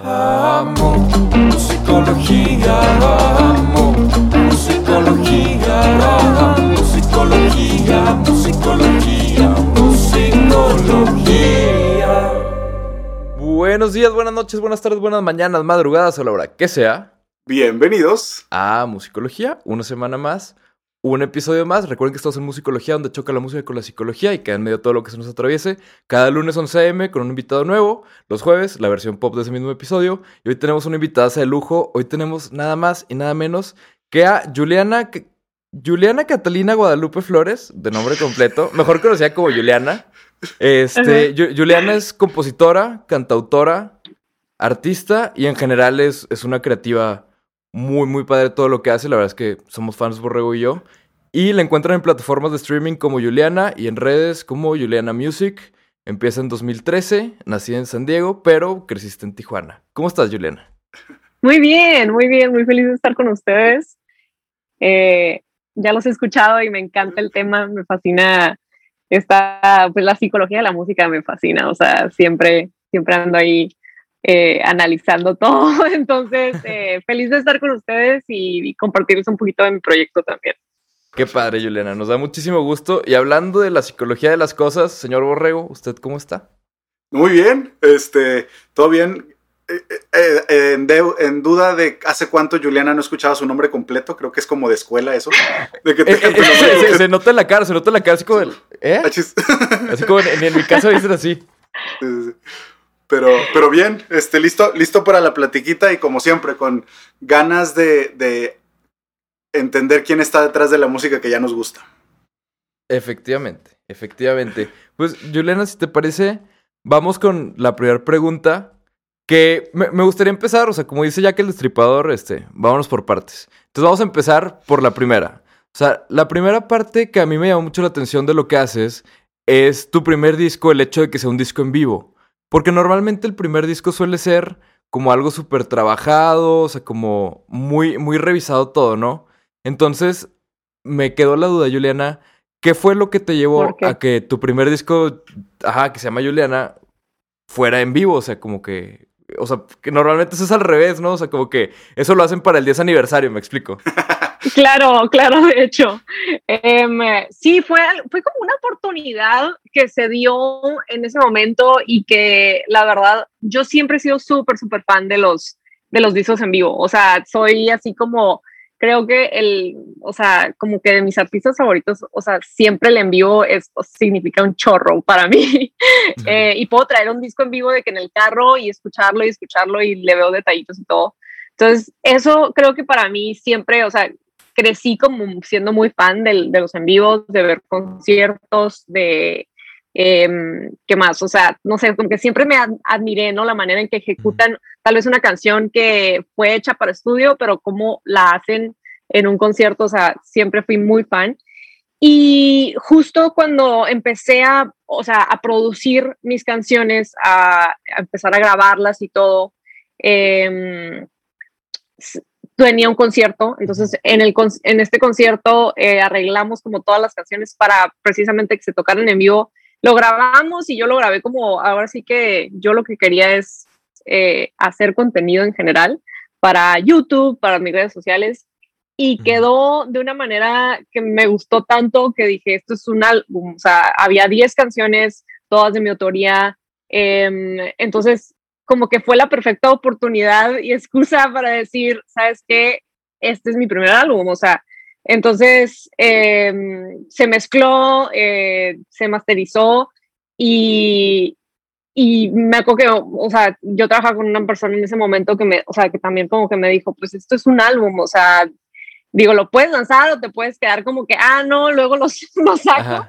Amo musicología, amo musicología, musicología, musicología, musicología. Buenos días, buenas noches, buenas tardes, buenas mañanas, madrugadas o la hora que sea. Bienvenidos. A Musicología, una semana más, un episodio más. Recuerden que estamos en Musicología, donde choca la música con la psicología y queda en medio todo lo que se nos atraviese. Cada lunes 11 am con un invitado nuevo. Los jueves, la versión pop de ese mismo episodio. Y hoy tenemos una invitada de lujo. Hoy tenemos nada más y nada menos que a Juliana, Juliana Catalina Guadalupe Flores, de nombre completo, mejor conocida como Juliana. Este, Juliana es compositora, cantautora, artista y en general es, es una creativa muy, muy padre todo lo que hace. La verdad es que somos fans Borrego y yo. Y la encuentran en plataformas de streaming como Juliana y en redes como Juliana Music. Empieza en 2013, nací en San Diego, pero creciste en Tijuana. ¿Cómo estás, Juliana? Muy bien, muy bien, muy feliz de estar con ustedes. Eh, ya los he escuchado y me encanta el tema, me fascina esta, pues la psicología de la música me fascina, o sea, siempre, siempre ando ahí eh, analizando todo. Entonces, eh, feliz de estar con ustedes y, compartirles un poquito de mi proyecto también. Qué padre, Juliana. Nos da muchísimo gusto. Y hablando de la psicología de las cosas, señor Borrego, ¿usted cómo está? Muy bien, este, todo bien. Eh, en, duda de hace cuánto Juliana no escuchaba su nombre completo, creo que es como de escuela eso. se, nota en la cara, se nota en la cara, así como, ¿eh? así como en, en mi caso dicen así. Sí, sí. Pero, pero bien, este, listo, listo para la platiquita y como siempre, con ganas de, entender quién está detrás de la música que ya nos gusta. Efectivamente, efectivamente. Pues, Juliana, si te parece, vamos con la primera pregunta. Que me, gustaría empezar, o sea, como dice Jack el Destripador, este, vámonos por partes. Entonces vamos a empezar por la primera. O sea, la primera parte que a mí me llamó mucho la atención de lo que haces es tu primer disco, el hecho de que sea un disco en vivo. Porque normalmente el primer disco suele ser como algo súper trabajado, o sea, como muy, muy revisado todo, ¿no? Entonces, me quedó la duda, Juliana, ¿qué fue lo que te llevó a que tu primer disco, ajá, que se llama Juliana, fuera en vivo? O sea, como que, o sea, que normalmente eso es al revés, ¿no? O sea, como que eso lo hacen para el 10 aniversario, me explico. Claro, claro, de hecho. Em, sí, fue, fue como una oportunidad que se dio en ese momento y que la verdad yo siempre he sido súper, súper fan de los, de los discos en vivo. O sea, soy así como, creo que el, o sea, como que de mis artistas favoritos, o sea, siempre el en vivo es, significa un chorro para mí. Eh, y puedo traer un disco en vivo de que en el carro y escucharlo y escucharlo y le veo detallitos y todo. Entonces, eso creo que para mí siempre, o sea, crecí como siendo muy fan de, de los en vivos, de ver conciertos, de em, ¿qué más? O sea, no sé, como que siempre me admiré, ¿no? La manera en que ejecutan tal vez una canción que fue hecha para estudio, pero cómo la hacen en un concierto, o sea, siempre fui muy fan. Y justo cuando empecé a, o sea, a producir mis canciones, a, empezar a grabarlas y todo, eh, tenía un concierto, entonces en, el, en este concierto eh, arreglamos como todas las canciones para precisamente que se tocaran en vivo. Lo grabamos y yo lo grabé como, ahora sí que yo lo que quería es eh, hacer contenido en general para YouTube, para mis redes sociales y quedó de una manera que me gustó tanto que dije, esto es un álbum, o sea, había 10 canciones, todas de mi autoría, em, entonces como que fue la perfecta oportunidad y excusa para decir, ¿sabes qué? Este es mi primer álbum, o sea, entonces em, se mezcló, eh, se masterizó y, y me acuerdo que, o sea, yo trabajaba con una persona en ese momento que me, o sea, que también como que me dijo, pues esto es un álbum, o sea, digo, lo puedes lanzar o te puedes quedar como que, ah, no, luego lo, saco.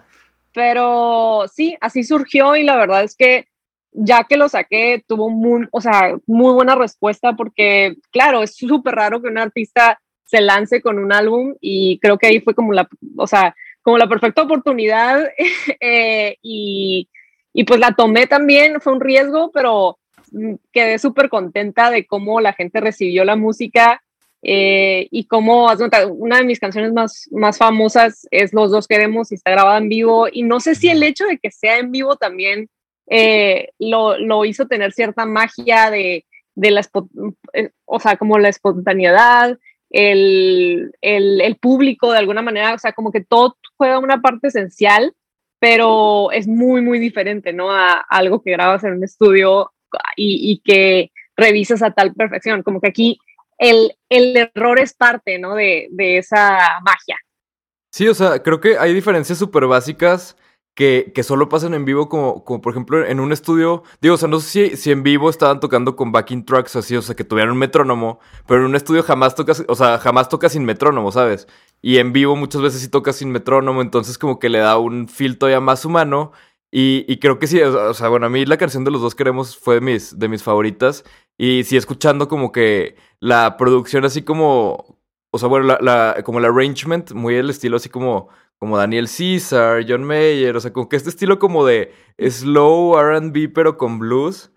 Pero sí, así surgió y la verdad es que ya que lo saqué, tuvo muy, o sea, muy buena respuesta porque, claro, es súper raro que un artista se lance con un álbum y creo que ahí fue como la, o sea, como la perfecta oportunidad eh, y, y, pues la tomé también, fue un riesgo, pero quedé súper contenta de cómo la gente recibió la música eh, y cómo, una de mis canciones más, más famosas es Los dos queremos y está grabada en vivo y no sé si el hecho de que sea en vivo también eh, lo, lo, hizo tener cierta magia de de la, eh, o sea, como la espontaneidad, el, el, el, público de alguna manera, o sea, como que todo juega una parte esencial, pero es muy, muy diferente, ¿no? A, algo que grabas en un estudio y, y, que revisas a tal perfección, como que aquí el, el error es parte, ¿no? De, de esa magia. Sí, o sea, creo que hay diferencias súper básicas que, que, solo pasan en vivo, como, como por ejemplo en un estudio. Digo, o sea, no sé si, si en vivo estaban tocando con backing tracks así, o sea, que tuvieran un metrónomo, pero en un estudio jamás tocas, o sea, jamás toca sin metrónomo, ¿sabes? Y en vivo muchas veces sí toca sin metrónomo, entonces como que le da un feel todavía más humano. Y, y creo que sí, o sea, bueno, a mí la canción de los dos queremos fue de mis, de mis favoritas. Y sí, escuchando como que la producción así como, o sea, bueno, como el arrangement, muy el estilo así como como Daniel Caesar, John Mayer, o sea, como que este estilo como de slow RB pero con blues,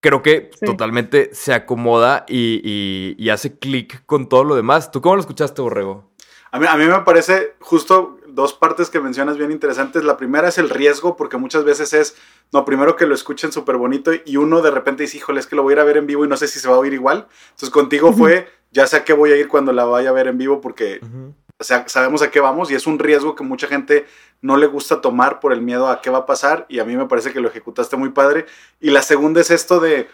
creo que totalmente se acomoda y, y, hace clic con todo lo demás. ¿Tú cómo lo escuchaste, Borrego? A mí, a mí me parece justo dos partes que mencionas bien interesantes. La primera es el riesgo, porque muchas veces es, no, primero que lo escuchen súper bonito y uno de repente dice, híjole, es que lo voy a ir a ver en vivo y no sé si se va a oír igual. Entonces contigo fue, ya sé a qué voy a ir cuando la vaya a ver en vivo porque o sea, sabemos a qué vamos y es un riesgo que mucha gente no le gusta tomar por el miedo a qué va a pasar y a mí me parece que lo ejecutaste muy padre. Y la segunda es esto de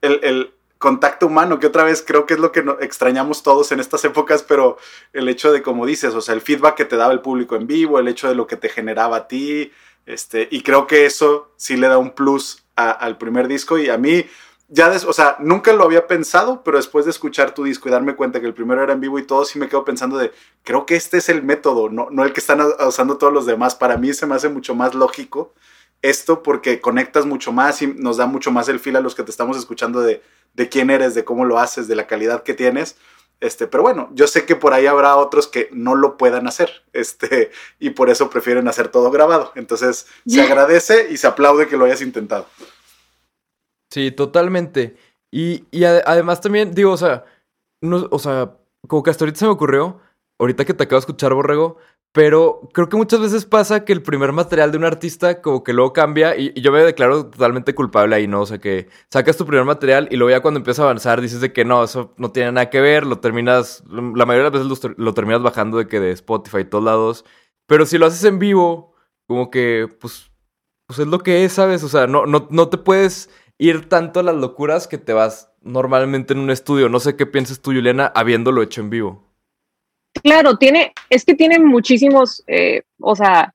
el, contacto humano, que otra vez creo que es lo que extrañamos todos en estas épocas, pero el hecho de, como dices, o sea, el feedback que te daba el público en vivo, el hecho de lo que te generaba a ti, este, y creo que eso sí le da un plus al primer disco y a mí ya, o sea, nunca lo había pensado, pero después de escuchar tu disco y darme cuenta que el primero era en vivo y todo, sí me quedo pensando de, creo que este es el método, no, no el que están usando todos los demás. Para mí se me hace mucho más lógico esto porque conectas mucho más y nos da mucho más el feel a los que te estamos escuchando de, de quién eres, de cómo lo haces, de la calidad que tienes. Este, pero bueno, yo sé que por ahí habrá otros que no lo puedan hacer, este, y por eso prefieren hacer todo grabado. Entonces, se agradece y se aplaude que lo hayas intentado. Sí, totalmente. Y, y además también, digo, o sea, no, o sea, como que hasta ahorita se me ocurrió, ahorita que te acabo de escuchar, Borrego, pero creo que muchas veces pasa que el primer material de un artista como que luego cambia y, yo me declaro totalmente culpable ahí, ¿no? O sea, que sacas tu primer material y luego ya cuando empieza a avanzar dices de que no, eso no tiene nada que ver, lo terminas, la mayoría de las veces lo, lo terminas bajando de que de Spotify y todos lados, pero si lo haces en vivo, como que, pues, pues es lo que es, ¿sabes? O sea, no, no, no te puedes ir tanto a las locuras que te vas normalmente en un estudio. No sé qué piensas tú, Juliana, habiéndolo hecho en vivo. Claro, tiene, es que tiene muchísimos, eh, o sea,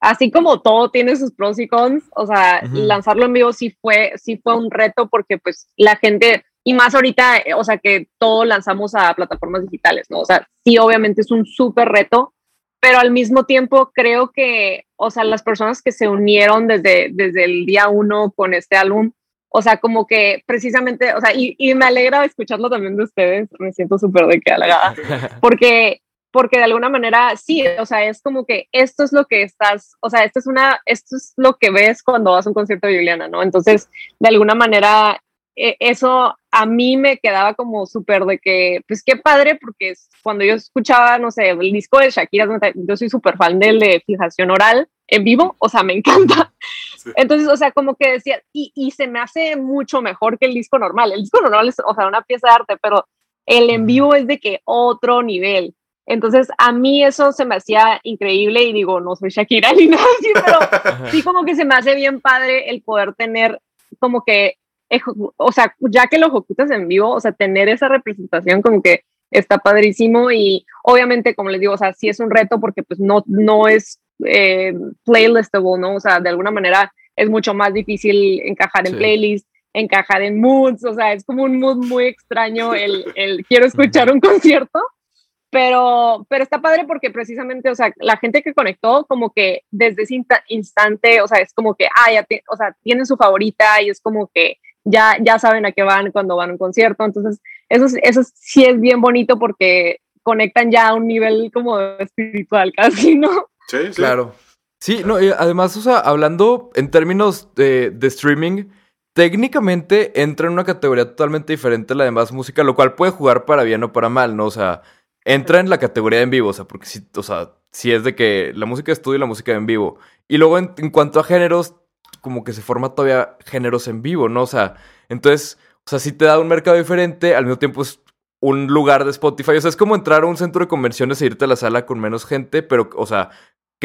así como todo tiene sus pros y cons, o sea, lanzarlo en vivo sí fue, sí fue un reto porque pues la gente, y más ahorita, eh, o sea, que todo lanzamos a plataformas digitales, ¿no? O sea, sí, obviamente es un súper reto, pero al mismo tiempo creo que, o sea, las personas que se unieron desde, desde el día uno con este álbum, o sea, como que precisamente, o sea, y, y me alegra escucharlo también de ustedes, me siento súper de que halagada, porque, porque de alguna manera, sí, o sea, es como que esto es lo que estás, o sea, esto es una, esto es lo que ves cuando vas a un concierto de Juliana, ¿no? Entonces, de alguna manera, e, eso a mí me quedaba como súper de que, pues qué padre, porque cuando yo escuchaba, no sé, el disco de Shakira, yo soy súper fan del de Fijación Oral en vivo, o sea, me encanta. Entonces, o sea, como que decía, y, y, se me hace mucho mejor que el disco normal. El disco normal es, o sea, una pieza de arte, pero el en vivo es de que otro nivel. Entonces, a mí eso se me hacía increíble y digo, no soy Shakira ni nada así, pero sí como que se me hace bien padre el poder tener como que, o sea, ya que lo ejecutas en vivo, o sea, tener esa representación como que está padrísimo y obviamente, como les digo, o sea, sí es un reto porque pues no, no es eh, playlistable, ¿no? O sea, de alguna manera es mucho más difícil encajar en playlists, encajar en moods, o sea, es como un mood muy extraño el, el quiero escuchar un concierto, pero, pero está padre porque precisamente, o sea, la gente que conectó como que desde ese instante, o sea, es como que, ah, ya, o sea, tienen su favorita y es como que ya, ya saben a qué van cuando van a un concierto, entonces eso, eso sí es bien bonito porque conectan ya a un nivel como espiritual casi, ¿no? Sí, sí. Claro. Sí, no, además, o sea, hablando en términos de, de, streaming, técnicamente entra en una categoría totalmente diferente a la demás música, lo cual puede jugar para bien o para mal, ¿no? O sea, entra en la categoría de en vivo, o sea, porque sí, o sea, sí es de que la música de estudio y la música de en vivo. Y luego en, en cuanto a géneros, como que se forma todavía géneros en vivo, ¿no? O sea, entonces o sea, sí te da un mercado diferente, al mismo tiempo es un lugar de Spotify. O sea, es como entrar a un centro de convenciones e irte a la sala con menos gente, pero, o sea,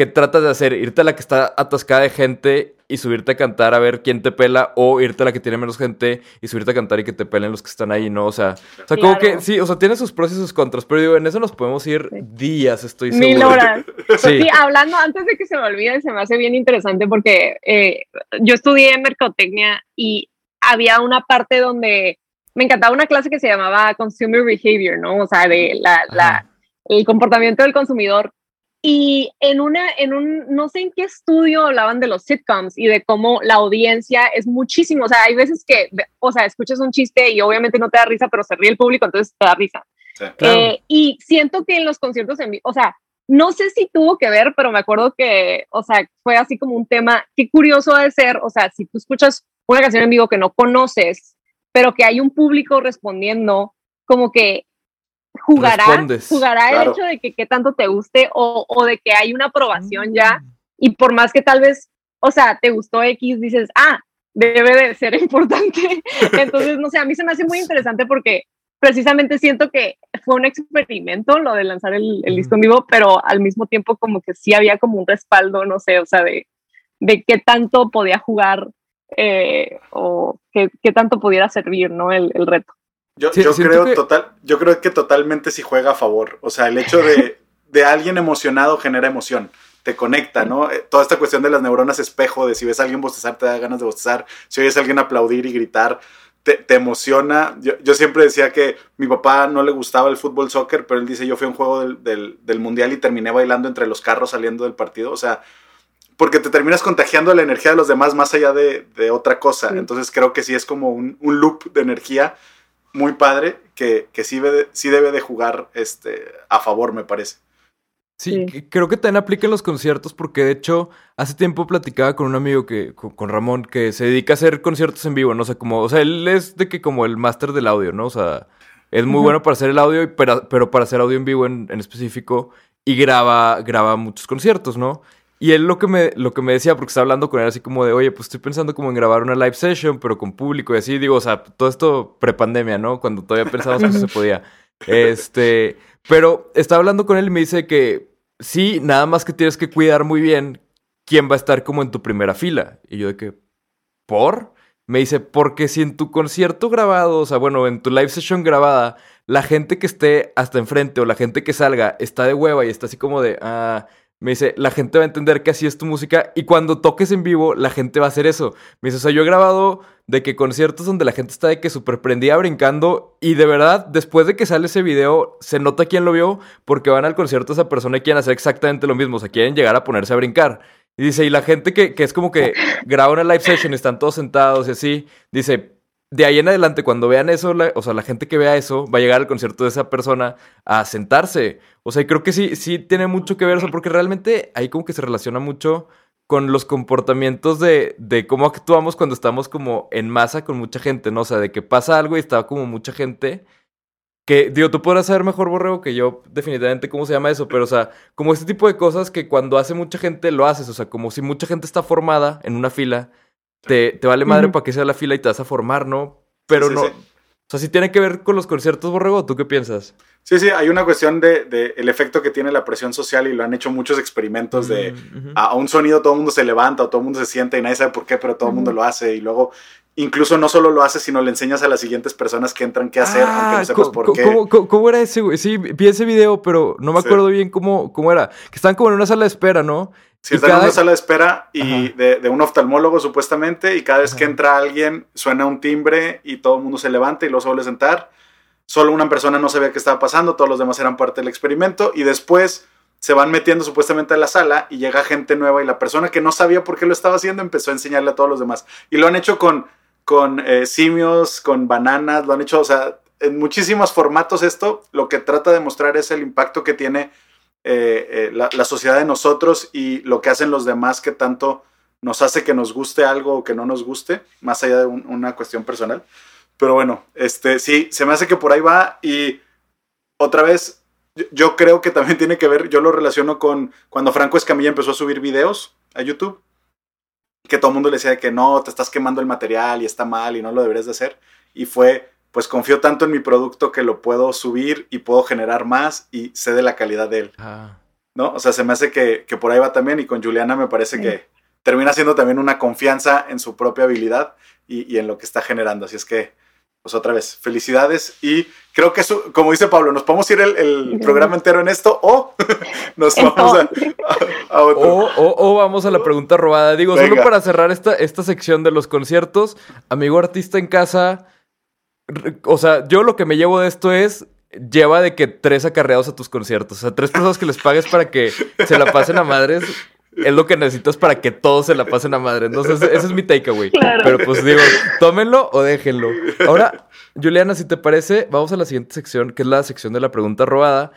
¿qué tratas de hacer? ¿Irte a la que está atascada de gente y subirte a cantar a ver quién te pela? ¿O irte a la que tiene menos gente y subirte a cantar y que te pelen los que están ahí, no? O sea, o sea como que sí, o sea, tiene sus pros y sus contras, pero digo, en eso nos podemos ir días, estoy seguro. Mil horas. Sí. sí, hablando antes de que se me olvide, se me hace bien interesante porque eh, yo estudié mercadotecnia y había una parte donde me encantaba una clase que se llamaba Consumer Behavior, ¿no? O sea, de la, el comportamiento del consumidor. Y en una, en un, no sé en qué estudio hablaban de los sitcoms y de cómo la audiencia es muchísimo. O sea, hay veces que, o sea, escuchas un chiste y obviamente no te da risa, pero se ríe el público, entonces te da risa. Sí. Claro. Eh, y siento que en los conciertos en vivo, o sea, no sé si tuvo que ver, pero me acuerdo que, o sea, fue así como un tema, qué curioso ha de ser, o sea, si tú escuchas una canción en vivo que no conoces, pero que hay un público respondiendo, como que jugará, Respondes, jugará el hecho de que qué tanto te guste o, o de que hay una aprobación ya, Mm. y por más que tal vez, o sea, te gustó X, dices, ah, debe de ser importante. Entonces, no sé, a mí se me hace muy interesante porque precisamente siento que fue un experimento lo de lanzar el, el disco en vivo, pero al mismo tiempo como que sí había como un respaldo, no sé, o sea, de, de qué tanto podía jugar eh, o qué, qué tanto pudiera servir, ¿no? El, el reto. Yo, Sí, yo creo que- total, yo creo que totalmente sí juega a favor. O sea, el hecho de, de alguien emocionado genera emoción. Te conecta, ¿no? Eh, Toda esta cuestión de las neuronas espejo, de si ves a alguien bostezar, te da ganas de bostezar. Si oyes a alguien aplaudir y gritar, te, te emociona. Yo, yo siempre decía que mi papá no le gustaba el fútbol soccer, pero él dice, yo fui a un juego del, del, del mundial y terminé bailando entre los carros saliendo del partido. O sea, porque te terminas contagiando la energía de los demás más allá de, de otra cosa. Sí. Entonces creo que sí es como un, un loop de energía muy padre que, que sí, debe, sí debe de jugar este, a favor, me parece. Sí, creo que también aplica en los conciertos porque de hecho hace tiempo platicaba con un amigo que, con, con Ramón, que se dedica a hacer conciertos en vivo, no sé, como, o sea, él es de que como el máster del audio, ¿no? O sea, es muy bueno para hacer el audio, y para- pero para hacer audio en vivo en, en específico y graba, graba muchos conciertos, ¿no? Y él lo que me, lo que me decía, porque estaba hablando con él así como de, oye, pues estoy pensando como en grabar una live session, pero con público y así, digo, o sea, todo esto prepandemia, ¿no? Cuando todavía pensábamos que eso se podía. Este, pero estaba hablando con él y me dice que sí, nada más que tienes que cuidar muy bien quién va a estar como en tu primera fila. Y yo de que, ¿por? Me dice, porque si en tu concierto grabado, o sea, bueno, en tu live session grabada, la gente que esté hasta enfrente o la gente que salga está de hueva y está así como de, ah, me dice, la gente va a entender que así es tu música y cuando toques en vivo, la gente va a hacer eso. Me dice, o sea, yo he grabado de que conciertos donde la gente está de que súper prendida brincando y de verdad, después de que sale ese video, se nota quién lo vio porque van al concierto esa persona y quieren hacer exactamente lo mismo, o sea, quieren llegar a ponerse a brincar. Y dice, y la gente que, que es como que graba una live session, están todos sentados y así, dice, de ahí en adelante, cuando vean eso, la- o sea, la gente que vea eso va a llegar al concierto de esa persona a sentarse. O sea, creo que sí, sí tiene mucho que ver eso, porque realmente ahí como que se relaciona mucho con los comportamientos de, de cómo actuamos cuando estamos como en masa con mucha gente, ¿no? O sea, de que pasa algo y está como mucha gente. Que, digo, tú podrás saber mejor, Borrego, que yo, definitivamente, cómo se llama eso, pero, o sea, como este tipo de cosas que cuando hace mucha gente lo haces, o sea, como si mucha gente está formada en una fila, te, te vale madre para que sea la fila y te vas a formar, ¿no? Pero Sí, no. sí. O sea, si tiene que ver con los conciertos, Borrego, ¿tú qué piensas? Sí, sí, hay una cuestión de, de el efecto que tiene la presión social y lo han hecho muchos experimentos de Mm, a, un sonido todo el mundo se levanta o todo el mundo se sienta y nadie sabe por qué, pero todo el mundo lo hace y luego incluso no solo lo hace, sino le enseñas a las siguientes personas qué entran, qué hacer, aunque no sepas por qué. Ah, ¿cómo, cómo- cómo era ese, güey? Sí, vi ese video, pero no me Sí. acuerdo bien cómo, cómo era. Que estaban como en una sala de espera, ¿no? Si están en una sala de espera y de, de un oftalmólogo supuestamente y cada vez que entra alguien suena un timbre y todo el mundo se levanta y luego se vuelve a sentar. Solo una persona no sabía qué estaba pasando, todos los demás eran parte del experimento y después se van metiendo supuestamente a la sala y llega gente nueva y la persona que no sabía por qué lo estaba haciendo empezó a enseñarle a todos los demás. Y lo han hecho con, con eh, simios, con bananas, lo han hecho, o sea, en muchísimos formatos esto, lo que trata de mostrar es el impacto que tiene eh, eh, la, sociedad de nosotros y lo que hacen los demás que tanto nos hace que nos guste algo o que no nos guste, más allá de un- una cuestión personal. Pero bueno, este sí, se me hace que por ahí va y otra vez, yo, yo creo que también tiene que ver, yo lo relaciono con cuando Franco Escamilla empezó a subir videos a YouTube, que todo el mundo le decía que no, te estás quemando el material y está mal y no lo deberías de hacer. y fue, pues confío tanto en mi producto que lo puedo subir y puedo generar más y sé de la calidad de él. Ah. ¿No? O sea, se me hace que, que por ahí va también y con Juliana me parece Sí. que termina siendo también una confianza en su propia habilidad y, y en lo que está generando. Así es que, pues otra vez, felicidades y creo que eso, como dice Pablo, nos podemos ir el, programa entero en esto o nos vamos a, todo. a- a otro. O, o- o vamos a la pregunta robada. Digo, Venga. solo para cerrar esta, esta sección de los conciertos, amigo artista en casa, o sea, yo lo que me llevo de esto es, lleva de que tres acarreados a tus conciertos, o sea, tres personas que les pagues para que se la pasen a madres. Es lo que necesitas para que todos se la pasen a madre. Entonces, ese es mi takeaway. Claro. Pero pues digo, tómenlo o déjenlo. Ahora, Juliana, si te parece, vamos a la siguiente sección, que es la sección de la pregunta robada.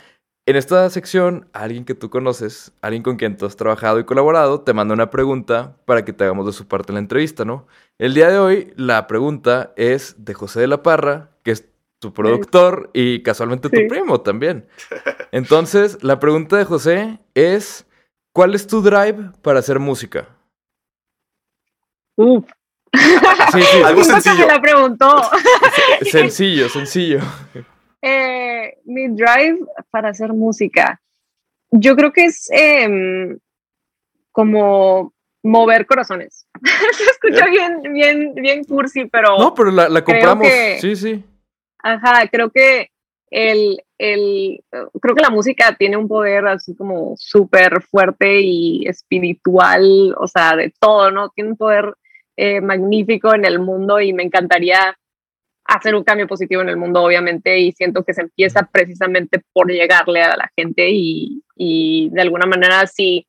En esta sección, alguien que tú conoces, alguien con quien tú has trabajado y colaborado, te manda una pregunta para que te hagamos de su parte en la entrevista, ¿no? El día de hoy, la pregunta es de José de la Parra, que es tu productor y casualmente tu primo también. Entonces, la pregunta de José es, ¿cuál es tu drive para hacer música? Uf. Sí, sí, Algo sencillo. me la preguntó. sencillo, sencillo. Eh, mi drive para hacer música. Yo creo que es em, como mover corazones. Se escucha bien, bien, bien cursi, pero No, pero la, compramos. que- Sí, sí. ajá, creo que el, el, creo que la música tiene un poder así como súper fuerte y espiritual, o sea, de todo, ¿no? Tiene un poder eh, magnífico en el mundo y me encantaría hacer un cambio positivo en el mundo, obviamente, y siento que se empieza precisamente por llegarle a la gente y, y de alguna manera si,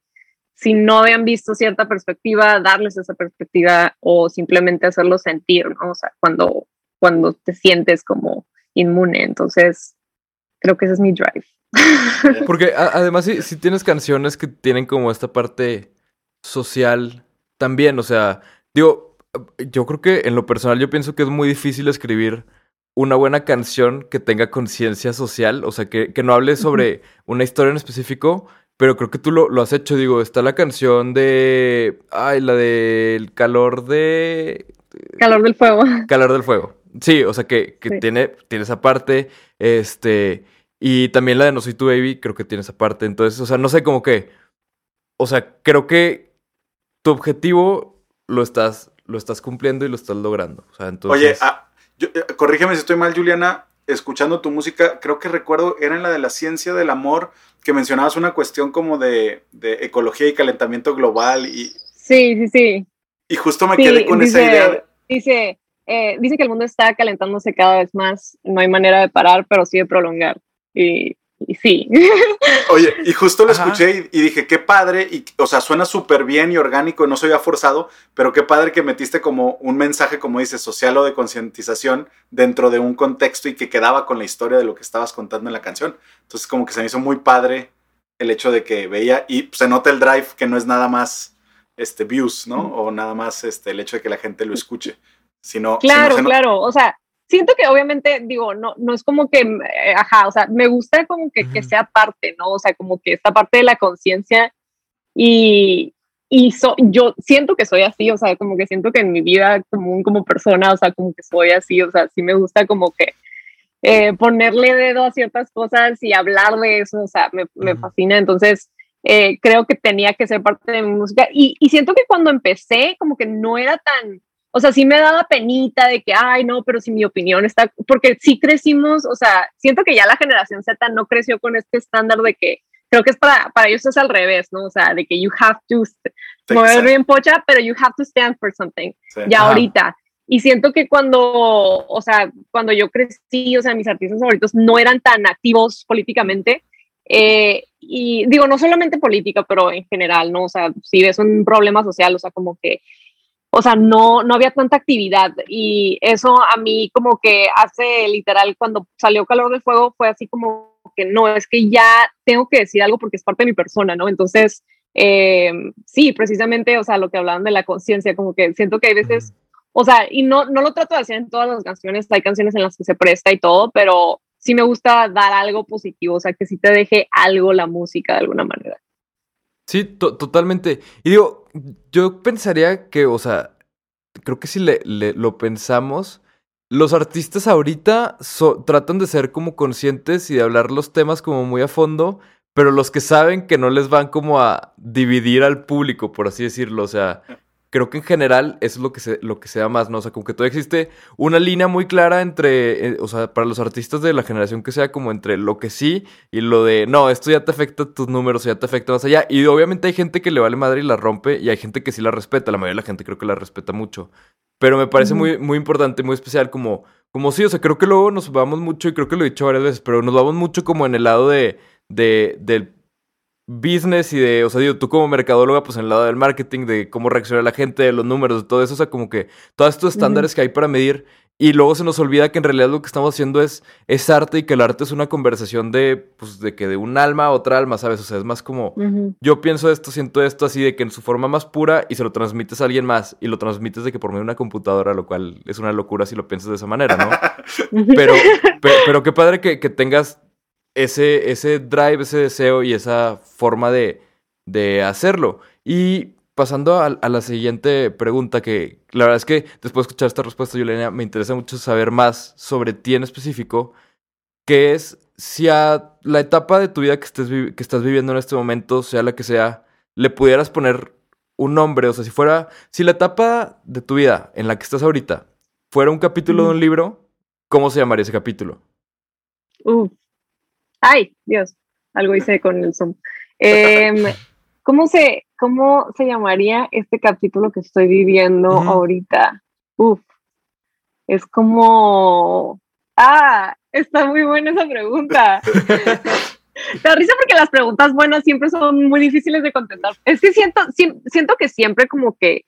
si no habían visto cierta perspectiva, darles esa perspectiva o simplemente hacerlo sentir, ¿no? O sea, cuando, cuando te sientes como inmune. Entonces, creo que ese es mi drive. Porque además si, si tienes canciones que tienen como esta parte social también, o sea, digo, yo creo que en lo personal yo pienso que es muy difícil escribir una buena canción que tenga conciencia social, o sea, que, que no hable sobre una historia en específico, pero creo que tú lo, lo has hecho, digo, está la canción de, ay, la del calor de... Calor del fuego. Calor del Fuego. Sí, o sea que, que Sí. tiene, tiene esa parte. Este. Y también la de No Soy Tu Baby, creo que tiene esa parte. Entonces, o sea, no sé, como que. O sea, creo que tu objetivo lo estás, lo estás cumpliendo y lo estás logrando. O sea, entonces. Oye, ah, yo- eh, corrígeme si estoy mal, Juliana. Escuchando tu música, creo que recuerdo, era en la de la ciencia del amor, que mencionabas una cuestión como de, de ecología y calentamiento global. Y, Sí, sí, sí. y justo me Sí, quedé con esa idea. de- Dice, eh, dice que el mundo está calentándose cada vez más. No hay manera de parar, pero sí de prolongar. Y, y sí. Oye, y justo lo Ajá. escuché y, y dije, qué padre, y, o sea, suena súper bien y orgánico, no soy forzado, pero qué padre que metiste como un mensaje, como dices, social o de concientización dentro de un contexto y que quedaba con la historia de lo que estabas contando en la canción. Entonces, como que se me hizo muy padre el hecho de que veía y se nota el drive que no es nada más este views, ¿no? O nada más este el hecho de que la gente lo escuche, sino Claro, sino claro. O sea, siento que obviamente, digo, no, no es como que, eh, ajá, o sea, me gusta como que, que Ujú. sea parte, ¿no? O sea, como que esta parte de la conciencia y, y so- yo siento que soy así, o sea, como que siento que en mi vida común como persona, o sea, como que soy así, o sea, sí me gusta como que eh, ponerle dedo a ciertas cosas y hablar de eso, o sea, me, me Ujú. fascina. Entonces, eh, creo que tenía que ser parte de mi música. Y, y siento que cuando empecé, como que no era tan, o sea, sí me daba penita de que, ay, no, pero si mi opinión está, porque sí crecimos, o sea, siento que ya la generación Z no creció con este estándar de que, creo que es para, para ellos es al revés, ¿no? O sea, de que you have to mover bien pocha, pero you have to stand for something Sí. ya Ajá. ahorita. Y siento que cuando, o sea, cuando yo crecí, o sea, mis artistas favoritos no eran tan activos políticamente. eh, y digo, no solamente política, pero en general, ¿no? O sea, si ves un problema social, o sea, como que, o sea, no, no había tanta actividad. Y eso a mí como que hace literal, cuando salió Calor del Fuego, fue así como que no, es que ya tengo que decir algo porque es parte de mi persona, ¿no? Entonces, eh, sí, precisamente, o sea, lo que hablaban de la conciencia, como que siento que hay veces, o sea, y no, no lo trato de hacer en todas las canciones, hay canciones en las que se presta y todo, pero sí me gusta dar algo positivo, o sea, que sí te deje algo la música de alguna manera. Sí, to- totalmente. Y digo, yo pensaría que, o sea, creo que si le, le- lo pensamos, los artistas ahorita so- tratan de ser como conscientes y de hablar los temas como muy a fondo, pero los que saben que no les van como a dividir al público, por así decirlo. O sea, creo que en general eso es lo que se, lo que se da más, ¿no? O sea, como que todavía existe una línea muy clara entre, eh, o sea, para los artistas de la generación que sea, como entre lo que sí y lo de, no, esto ya te afecta tus números, ya te afecta más allá. Y obviamente hay gente que le vale madre y la rompe, y hay gente que sí la respeta. La mayoría de la gente creo que la respeta mucho. Pero me parece muy, muy importante, muy especial, como, como sí, o sea, creo que luego nos vamos mucho, y creo que lo he dicho varias veces, pero nos vamos mucho como en el lado de, de, del business y de, o sea, digo, tú como mercadóloga, pues en el lado del marketing, de cómo reacciona la gente, de los números, de todo eso, o sea, como que todos estos estándares que hay para medir, y luego se nos olvida que en realidad lo que estamos haciendo es, es arte y que el arte es una conversación de, pues, de que de un alma a otra alma, ¿sabes? O sea, es más como, yo pienso esto, siento esto así de que en su forma más pura y se lo transmites a alguien más y lo transmites de que por medio de una computadora, lo cual es una locura si lo piensas de esa manera, ¿no? Pero, pe- pero, qué padre que, que tengas ese, ese drive, ese deseo y esa forma de, de hacerlo. Y pasando a, a la siguiente pregunta, que la verdad es que después de escuchar esta respuesta, Juliana, me interesa mucho saber más sobre ti en específico, que es si a la etapa de tu vida que, estés que estás viviendo en este momento, sea la que sea, le pudieras poner un nombre, o sea, si fuera, si la etapa de tu vida en la que estás ahorita fuera un capítulo de un libro, ¿cómo se llamaría ese capítulo? Uf. Ay, Dios, algo hice con el Zoom. Em, ¿cómo, se, ¿Cómo se llamaría este capítulo que estoy viviendo ahorita? Uf, es como... Ah, está muy buena esa pregunta. Da risa porque las preguntas buenas siempre son muy difíciles de contestar. Es que siento, siento que siempre como que,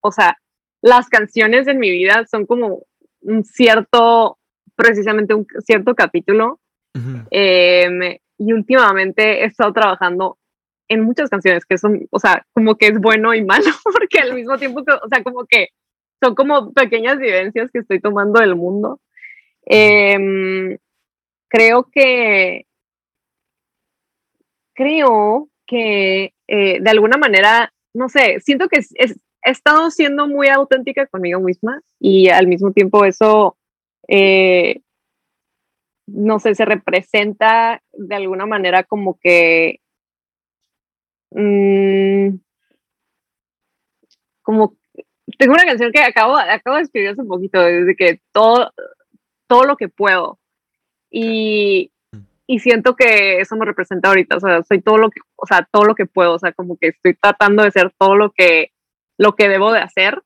o sea, las canciones en mi vida son como un cierto, precisamente un cierto capítulo. Em, y últimamente he estado trabajando en muchas canciones que son, o sea, como que es bueno y malo, porque al mismo tiempo, que, o sea, como que son como pequeñas vivencias que estoy tomando del mundo. Em, creo que, creo que eh, de alguna manera, no sé, siento que he estado siendo muy auténtica conmigo misma y al mismo tiempo eso, eh, no sé, se representa de alguna manera como que, mm, como, tengo una canción que acabo, acabo de escribir hace poquito, desde que todo, todo lo que puedo. Y, y siento que eso me representa ahorita, o sea, soy todo lo que, o sea, todo lo que puedo, o sea, como que estoy tratando de ser todo lo que, lo que debo de hacer.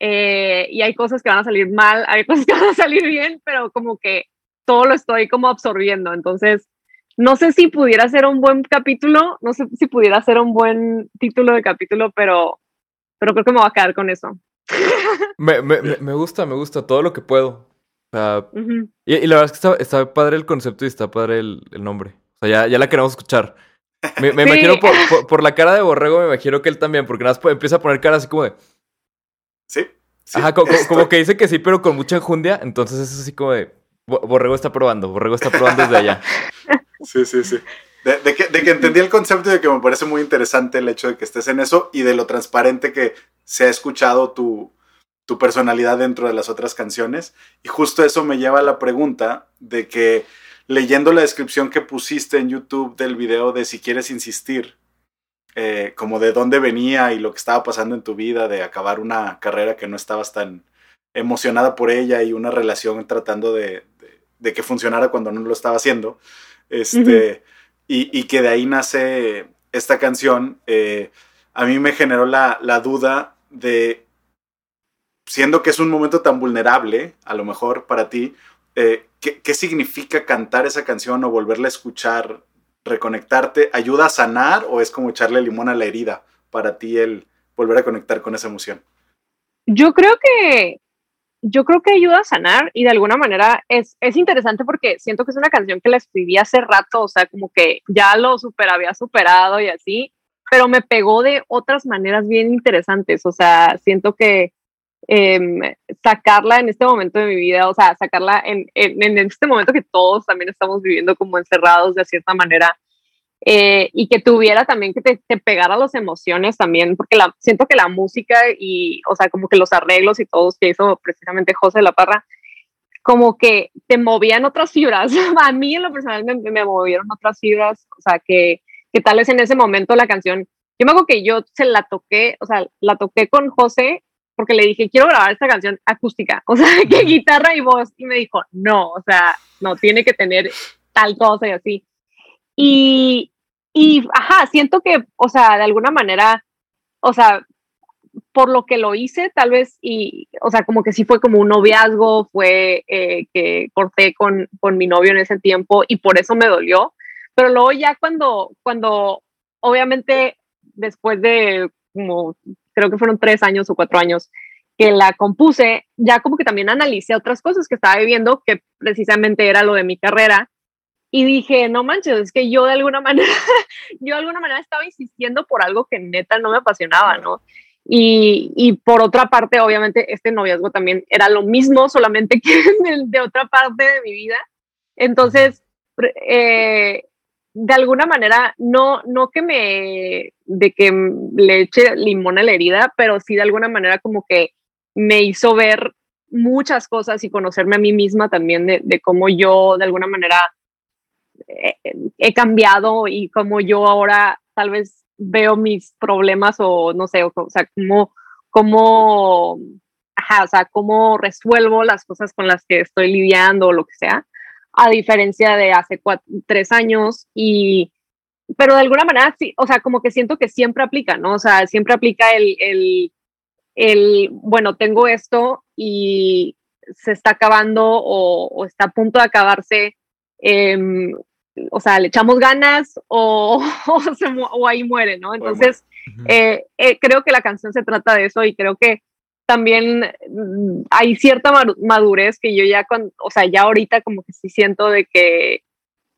Eh, y hay cosas que van a salir mal, hay cosas que van a salir bien, pero como que todo lo estoy como absorbiendo. Entonces, no sé si pudiera ser un buen capítulo, no sé si pudiera ser un buen título de capítulo, pero, pero creo que me voy a quedar con eso. Me, me- me- gusta, me gusta todo lo que puedo. O sea, Ujú. y, y la verdad es que está, está padre el concepto y está padre el, el nombre. O sea, ya, ya la queremos escuchar. Me, me Sí. imagino por, por- por la cara de Borrego, me imagino que él también, porque nada más empieza a poner cara así como de. Sí. sí, Ajá, co- co- estoy- como que dice que sí, pero con mucha enjundia. Entonces es así como de. Bo- Borrego está probando, Borrego está probando desde allá. Sí, sí, sí. De, de que, de que entendí el concepto y de que me parece muy interesante el hecho de que estés en eso y de lo transparente que se ha escuchado tu, tu personalidad dentro de las otras canciones. Y justo eso me lleva a la pregunta de que leyendo la descripción que pusiste en YouTube del video de si quieres insistir, eh, como de dónde venía y lo que estaba pasando en tu vida, de acabar una carrera que no estabas tan emocionada por ella y una relación tratando de, de- que funcionara cuando no lo estaba haciendo. Este, y, y que de ahí nace esta canción, eh, a mí me generó la, la duda de, siendo que es un momento tan vulnerable, a lo mejor para ti, eh, ¿qué, qué significa cantar esa canción o volverla a escuchar, reconectarte? ¿Ayuda a sanar o es como echarle limón a la herida para ti el volver a conectar con esa emoción? Yo creo que yo creo que ayuda a sanar y de alguna manera es, es interesante porque siento que es una canción que la escribí hace rato, o sea, como que ya lo super había superado y así, pero me pegó de otras maneras bien interesantes, o sea, siento que em, sacarla en este momento de mi vida, o sea, sacarla en, en, en este momento que todos también estamos viviendo como encerrados de cierta manera, eh, y que tuviera también que te, te pegara las emociones también, porque la, siento que la música y, o sea, como que los arreglos y todos que hizo precisamente José La Parra, como que te movían otras fibras. A mí en lo personal me, me movieron otras fibras, o sea, que, que tal vez en ese momento la canción, yo me acuerdo que yo se la toqué, o sea, la toqué con José porque le dije, quiero grabar esta canción acústica, o sea, que guitarra y voz, y me dijo, no, o sea, no, tiene que tener tal cosa y así. Y, y, ajá, siento que, o sea, de alguna manera, o sea, por lo que lo hice, tal vez, y, o sea, como que sí fue como un noviazgo, fue eh, que corté con, con mi novio en ese tiempo y por eso me dolió. Pero luego ya cuando, cuando, obviamente, después de como, creo que fueron tres años o cuatro años que la compuse, ya como que también analicé otras cosas que estaba viviendo, que precisamente era lo de mi carrera. Y dije, no manches, es que yo de alguna manera, yo de alguna manera estaba insistiendo por algo que neta no me apasionaba, ¿no? Y, y, por otra parte, obviamente, este noviazgo también era lo mismo, solamente que de, de otra parte de mi vida. Entonces, eh, de alguna manera, no, no que me, de que le eche limón a la herida, pero sí de alguna manera como que me hizo ver muchas cosas y conocerme a mí misma también de, de cómo yo de alguna manera he, cambiado y cómo yo ahora tal vez veo mis problemas o no sé, o, o sea, cómo, cómo, ajá, o sea, cómo resuelvo las cosas con las que estoy lidiando o lo que sea, a diferencia de hace cuatro, tres años y, pero de alguna manera, sí, o sea, como que siento que siempre aplica, ¿no? O sea, siempre aplica el, el, el bueno, tengo esto y se está acabando o, o está a punto de acabarse. Eh, o sea, le echamos ganas o, o, se, o ahí muere, ¿no? Entonces, eh, eh, creo que la canción se trata de eso y creo que también mm, hay cierta madurez que yo ya, con, o sea, ya ahorita como que sí siento de que,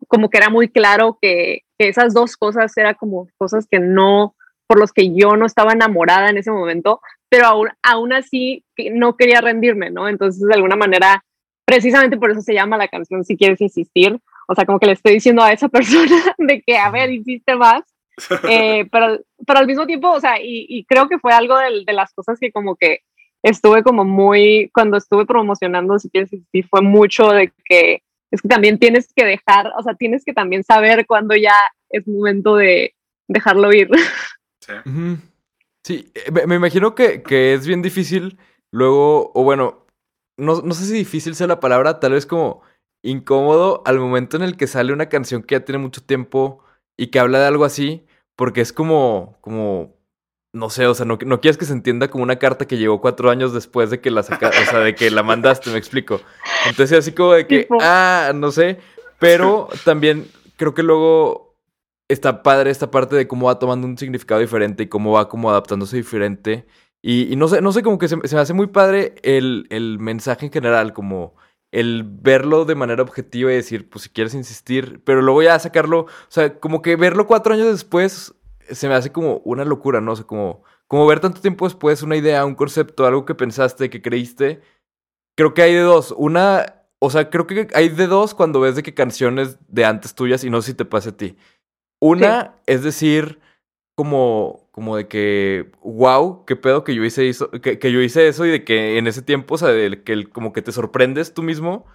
como que era muy claro que, que esas dos cosas eran como cosas que no, por los que yo no estaba enamorada en ese momento, pero aún, aún así no quería rendirme, ¿no? Entonces, de alguna manera, precisamente por eso se llama la canción Si quieres insistir, o sea, como que le estoy diciendo a esa persona de que, a ver, hiciste más. Eh, pero, pero al mismo tiempo, o sea, y, y creo que fue algo de, de, las cosas que como que estuve como muy, cuando estuve promocionando, si quieres insistir, fue mucho de que es que también tienes que dejar, o sea, tienes que también saber cuándo ya es momento de dejarlo ir. Sí, uh -huh. sí me, me, imagino que, que es bien difícil luego, o bueno, no, no sé si difícil sea la palabra, tal vez como incómodo al momento en el que sale una canción que ya tiene mucho tiempo y que habla de algo así, porque es como, como, no sé, o sea, no, no quieres que se entienda como una carta que llegó cuatro años después de que la sacaste, o sea, de que la mandaste, me explico. Entonces, así como de que, ah, no sé, pero también creo que luego está padre esta parte de cómo va tomando un significado diferente y cómo va como adaptándose diferente. Y, y no sé, no sé, como que se, se me hace muy padre el, el mensaje en general, como el verlo de manera objetiva y decir, pues si quieres insistir, pero luego ya sacarlo, o sea, como que verlo cuatro años después se me hace como una locura, ¿no? O sea, como, como ver tanto tiempo después una idea, un concepto, algo que pensaste, que creíste. Creo que hay de dos. Una, o sea, creo que hay de dos cuando ves de que canciones de antes tuyas y no sé si te pasa a ti. Una sí. es decir, como, como de que, wow, qué pedo que yo hice eso, que, que, yo hice eso y de que en ese tiempo, o sea, de que el, como que te sorprendes tú mismo.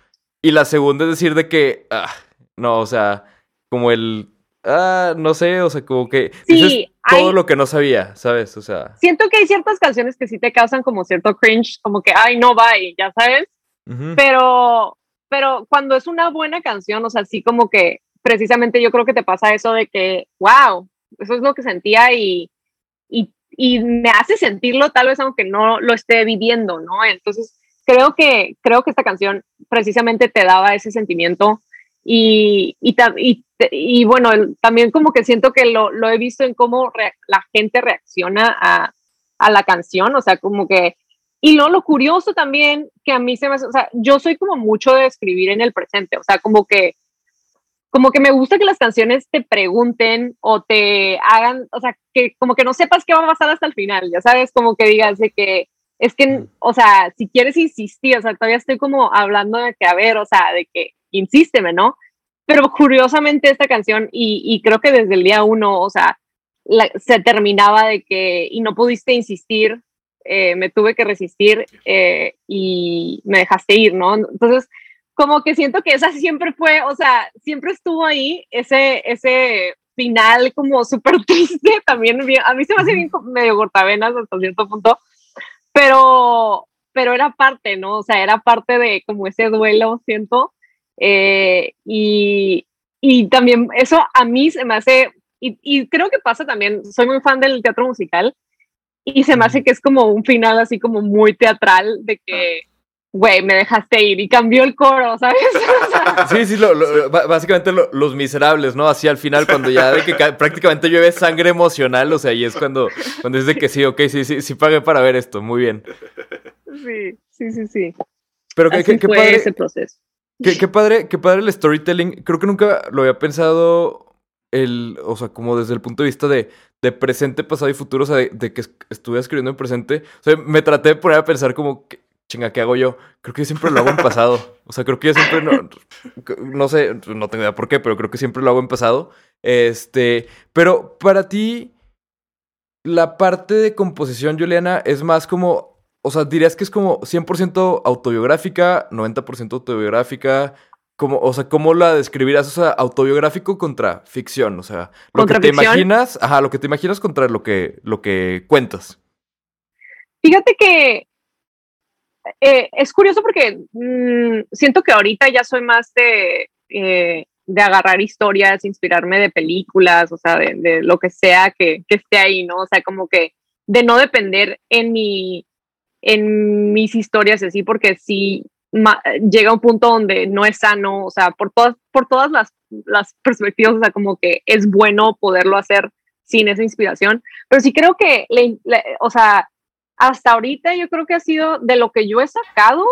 Y la segunda es decir de que, ah, no, o sea, como el, ah, no sé, o sea, como que sí, dices todo hay, lo que no sabía, ¿sabes? O sea. Siento que hay ciertas canciones que sí te causan como cierto cringe, como que, ay, no, bye, ya sabes. Uh -huh. Pero, pero cuando es una buena canción, o sea, sí como que precisamente yo creo que te pasa eso de que, wow, eso es lo que sentía y, y, y, me hace sentirlo tal vez aunque no lo esté viviendo, ¿no? Entonces, creo que, creo que esta canción precisamente te daba ese sentimiento y, y, y, bueno, también como que siento que lo, lo he visto en cómo la gente reacciona a, a, la canción, o sea, como que... Y lo, lo curioso también que a mí se me hace, o sea, yo soy como mucho de escribir en el presente, o sea, como que como que me gusta que las canciones te pregunten o te hagan, o sea, que como que no sepas qué va a pasar hasta el final, ya sabes, como que digas de que es que, o sea, si quieres insistir, o sea, todavía estoy como hablando de que, a ver, o sea, de que insísteme, ¿no? Pero curiosamente esta canción, y, y creo que desde el día uno, o sea, la, se terminaba de que, y no pudiste insistir, eh, me tuve que resistir eh, y me dejaste ir, ¿no? Entonces, como que siento que esa siempre fue, o sea, siempre estuvo ahí ese, ese final como súper triste también. A mí se me hace bien medio cortavenas hasta cierto punto, pero, pero era parte, ¿no? O sea, era parte de como ese duelo, siento. Eh, y, y también eso a mí se me hace, y, y, creo que pasa también, soy muy fan del teatro musical y se me hace que es como un final así como muy teatral de que güey, me dejaste ir y cambió el coro, ¿sabes? sí, sí, lo, básicamente los miserables, ¿no? Así al final, cuando ya de que prácticamente llueve sangre emocional, o sea, ahí es cuando, cuando dice que sí, ok, sí, sí, sí pagué para ver esto, muy bien. Sí, sí, sí, sí. Pero qué, qué, padre, ese proceso. Qué, qué, padre, qué padre el storytelling. Creo que nunca lo había pensado el, o sea, como desde el punto de vista de, de presente, pasado y futuro, o sea, de, de que estuve escribiendo en presente. O sea, me traté de poner a pensar como, chinga, ¿qué hago yo? Creo que yo siempre lo hago en pasado. O sea, creo que yo siempre no, no sé, no tengo idea por qué, pero creo que siempre lo hago en pasado. Este, pero para ti, la parte de composición, Juliana, es más como, o sea, dirías que es como 100% autobiográfica, 90% autobiográfica, como, o sea, ¿cómo la describirás? O sea, autobiográfico contra ficción, o sea, lo que te imaginas, ajá, lo que te imaginas contra lo que, lo que cuentas. Fíjate que eh, es curioso porque mmm, siento que ahorita ya soy más de, eh, de agarrar historias, inspirarme de películas, o sea, de, lo que sea que, esté ahí, ¿no? O sea, como que de no depender en, mi, en mis historias así, porque si llega un punto donde no es sano, o sea, por todas, por todas las, las perspectivas, o sea, como que es bueno poderlo hacer sin esa inspiración, pero sí creo que, o sea, hasta ahorita yo creo que ha sido, de lo que yo he sacado,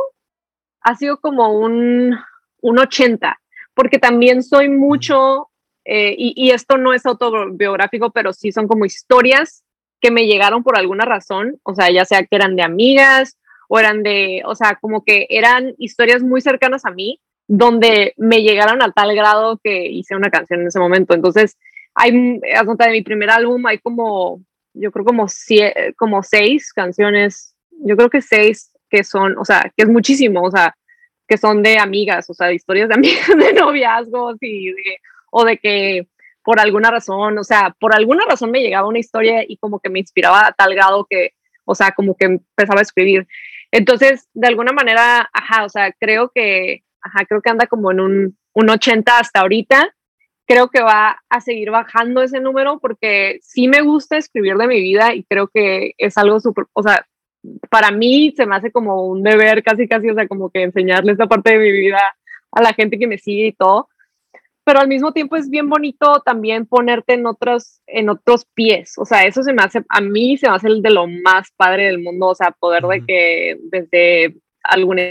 ha sido como un, un 80, porque también soy mucho, eh, y, y, esto no es autobiográfico, pero sí son como historias que me llegaron por alguna razón, o sea, ya sea que eran de amigas o eran de, o sea, como que eran historias muy cercanas a mí, donde me llegaron a tal grado que hice una canción en ese momento. Entonces, hay, a cuenta de mi primer álbum, hay como yo creo como, siete, como seis canciones, yo creo que seis que son, o sea, que es muchísimo, o sea, que son de amigas, o sea, de historias de amigas, de noviazgos y de, o de que por alguna razón, o sea, por alguna razón me llegaba una historia y como que me inspiraba a tal grado que, o sea, como que empezaba a escribir. Entonces, de alguna manera, ajá, o sea, creo que, ajá, creo que anda como en un, un 80 hasta ahorita creo que va a seguir bajando ese número porque sí me gusta escribir de mi vida y creo que es algo súper, o sea, para mí se me hace como un deber casi, casi, o sea, como que enseñarle esta parte de mi vida a la gente que me sigue y todo. Pero al mismo tiempo es bien bonito también ponerte en otros, en otros pies. O sea, eso se me hace, a mí se me hace el de lo más padre del mundo. O sea, poder de que desde alguna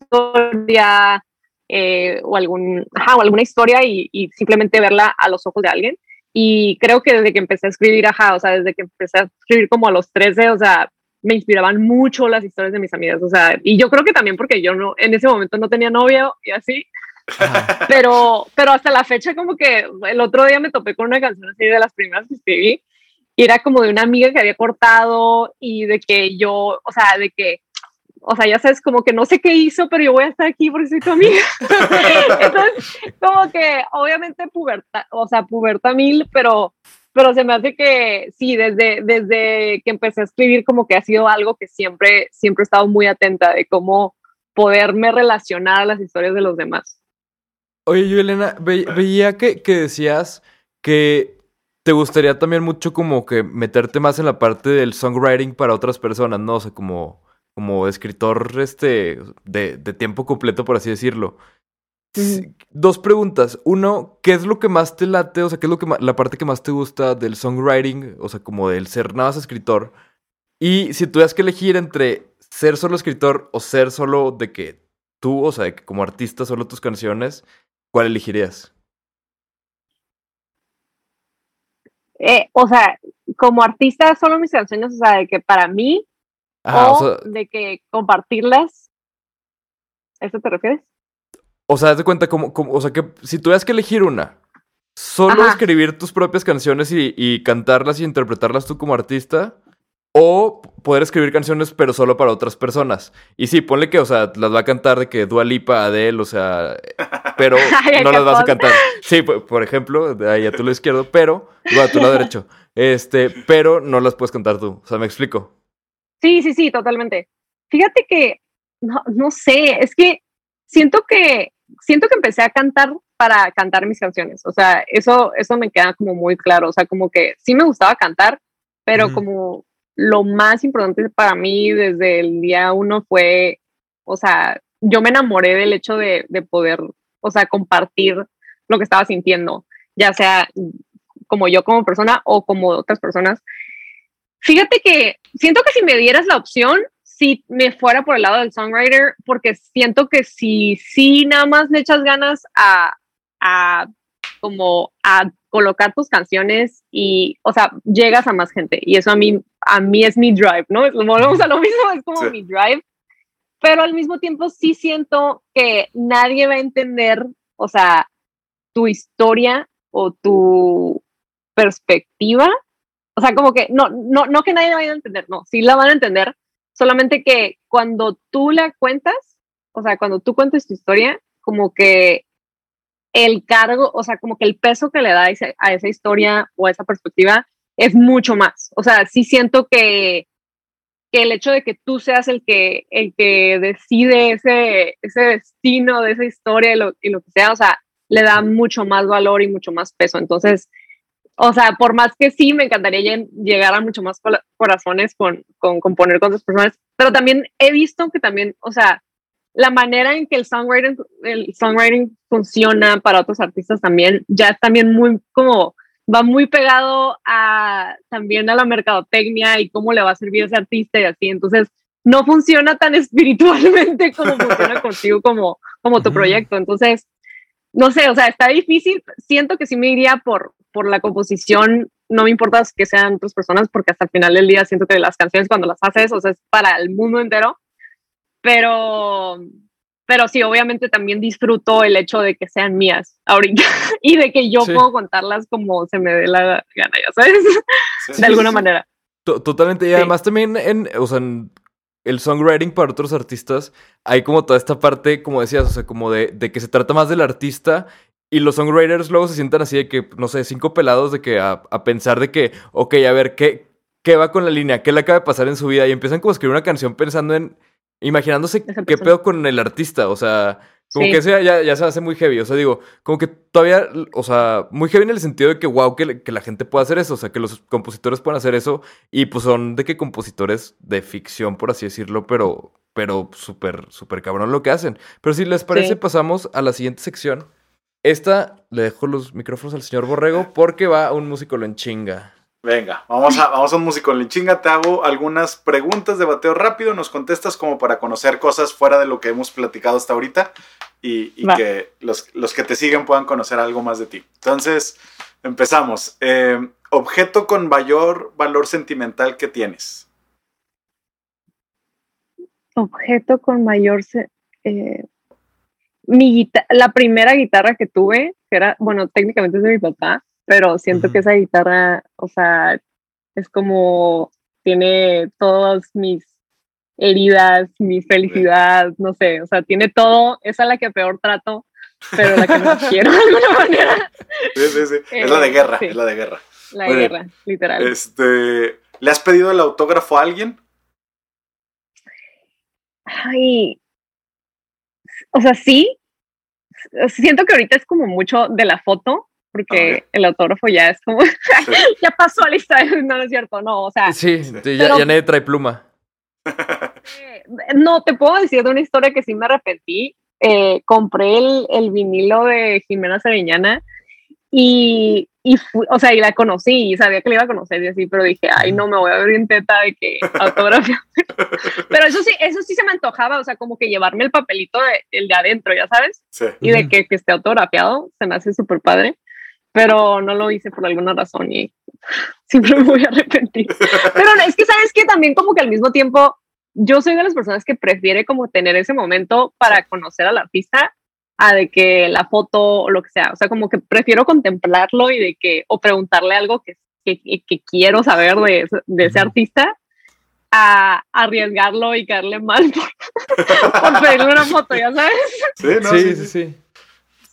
historia, eh, o, algún, ajá, o alguna historia y, y, simplemente verla a los ojos de alguien. Y creo que desde que empecé a escribir, ajá, o sea, desde que empecé a escribir como a los 13, o sea, me inspiraban mucho las historias de mis amigas, o sea, y yo creo que también porque yo no, en ese momento no tenía novio y así, pero, pero hasta la fecha como que el otro día me topé con una canción así de las primeras que escribí y era como de una amiga que había cortado y de que yo, o sea, de que o sea, ya sabes, como que no sé qué hizo, pero yo voy a estar aquí porque soy tu amiga. Entonces, como que obviamente puberta, o sea, puberta mil, pero, pero se me hace que sí, desde, desde que empecé a escribir, como que ha sido algo que siempre, siempre he estado muy atenta de cómo poderme relacionar a las historias de los demás. Oye, yo, Elena, ve, veía que, que decías que te gustaría también mucho como que meterte más en la parte del songwriting para otras personas, ¿no? O sea, como como escritor este, de, de tiempo completo, por así decirlo. Sí, dos preguntas. Uno, ¿qué es lo que más te late? O sea, ¿qué es lo que la parte que más te gusta del songwriting? O sea, como del ser nada más escritor. Y si tuvieras que elegir entre ser solo escritor o ser solo de que tú, o sea, de que como artista solo tus canciones, ¿cuál elegirías? Eh, o sea, como artista solo mis canciones, o sea, de que para mí Ajá, o, o sea, de que compartirlas. ¿A eso te refieres? O sea, de cuenta como, como, o sea, que si tuvieras que elegir una, solo Ajá. escribir tus propias canciones y, y, cantarlas y interpretarlas tú como artista, O poder escribir canciones, pero solo para otras personas. Y sí, ponle que, o sea, las va a cantar de que Dua Lipa, Adele, o sea, pero no las vas a cantar. Sí, por, por ejemplo, ahí a tu lado izquierdo, pero, o a tu lado derecho. Este, pero no las puedes cantar tú. O sea, me explico. Sí, sí, sí, totalmente. Fíjate que, no, no sé, es que siento que, siento que empecé a cantar para cantar mis canciones. O sea, eso, eso me queda como muy claro. O sea, como que sí me gustaba cantar, pero como lo más importante para mí desde el día uno fue, o sea, yo me enamoré del hecho de, de poder, o sea, compartir lo que estaba sintiendo, ya sea como yo como persona o como otras personas. Fíjate que siento que si me dieras la opción, si me fuera por el lado del songwriter, porque siento que si, si nada más le echas ganas a, a como a colocar tus canciones y, o sea, llegas a más gente y eso a mí, a mí es mi drive, ¿no? Es- Volvemos a lo mismo, es como Sí. mi drive, pero al mismo tiempo sí siento que nadie va a entender, o sea, tu historia o tu perspectiva, o sea, como que no, no, no que nadie la vaya a entender, no, sí la van a entender, solamente que cuando tú la cuentas, o sea, cuando tú cuentes tu historia, como que el cargo, o sea, como que el peso que le da a esa, historia o a esa perspectiva es mucho más. O sea, sí siento que, que el hecho de que tú seas el que, el que decide ese, ese destino de esa historia y lo, y lo que sea, o sea, le da mucho más valor y mucho más peso. Entonces, o sea, por más que sí, me encantaría llegar a mucho más corazones con, con componer con otras personas, pero también he visto que también, o sea, la manera en que el songwriting, el songwriting funciona para otros artistas también, ya es también muy como, va muy pegado a también a la mercadotecnia y cómo le va a servir a ese artista y así. Entonces, no funciona tan espiritualmente como funciona contigo como, como tu proyecto. Entonces, no sé, o sea, está difícil. Siento que sí me iría por, por la composición. No me importa que sean otras personas, porque hasta el final del día siento que las canciones cuando las haces, o sea, es para el mundo entero. Pero, pero sí, obviamente también disfruto el hecho de que sean mías ahorita y de que yo Sí. puedo contarlas como se me dé la gana, ya sabes, Sí, de alguna sí. manera. To- Totalmente. Y además también en, o sea, en el songwriting para otros artistas, hay como toda esta parte, como decías, o sea, como de, de que se trata más del artista. Y los songwriters luego se sientan así de que, no sé, cinco pelados de que a, a pensar de que, ok, a ver, ¿qué, ¿qué va con la línea? ¿Qué le acaba de pasar en su vida? Y empiezan como a escribir una canción pensando en, imaginándose qué pedo con el artista. O sea, como Sí. que eso ya, ya, ya se hace muy heavy. O sea, digo, como que todavía, o sea, muy heavy en el sentido de que, wow, que, que la gente pueda hacer eso. O sea, que los compositores puedan hacer eso. Y pues son de que compositores de ficción, por así decirlo, pero, pero súper, súper cabrón lo que hacen. Pero si les parece, Sí. pasamos a la siguiente sección. Esta le dejo los micrófonos al señor Borrego porque va un músico lo en chinga. Venga, vamos a, vamos a un músico en chinga. Te hago algunas preguntas de bateo rápido. Nos contestas como para conocer cosas fuera de lo que hemos platicado hasta ahorita y, que los, los que te siguen puedan conocer algo más de ti. Entonces, empezamos. Eh, objeto con mayor valor sentimental que tienes. Objeto con mayor... se- eh, mi la primera guitarra que tuve, que era, bueno, técnicamente es de mi papá, pero siento que esa guitarra, o sea, es como, tiene todas mis heridas, mi felicidad, no sé, o sea, tiene todo, esa es la que peor trato, pero la que más quiero de alguna manera, Sí, sí, sí. es la de Eh, guerra, sí. es la de guerra. la bien. guerra, literal. Este, ¿Le has pedido el autógrafo a alguien? Ay, o sea, sí. Siento que ahorita es como mucho de la foto, porque Ok. el autógrafo ya es como, Sí. ya pasó a la historia, no, no es cierto, no, o sea, Sí, ya, ya nadie trae pluma. eh, no, te puedo decir de una historia que sí me arrepentí. Eh, compré el, el vinilo de Jimena Sariñana y, y fui- o sea, y la conocí y sabía que la iba a conocer y así, pero dije, ay, no, me voy a ver bien teta de que autografía. pero eso sí, eso sí se me antojaba, o sea, como que llevarme el papelito de, el de adentro, ya sabes. Sí. y de que, que esté autografiado, se me hace súper padre, pero no lo hice por alguna razón y siempre me voy a arrepentir. Pero es que, ¿sabes que También como que al mismo tiempo, yo soy de las personas que prefiere como tener ese momento para conocer al artista a de que la foto o lo que sea, o sea, como que prefiero contemplarlo y de que, o preguntarle algo que, que, que quiero saber de, ese- de ese artista a arriesgarlo y caerle mal por, por pedirle una foto, ya sabes. Sí, no, sí, sí, sí.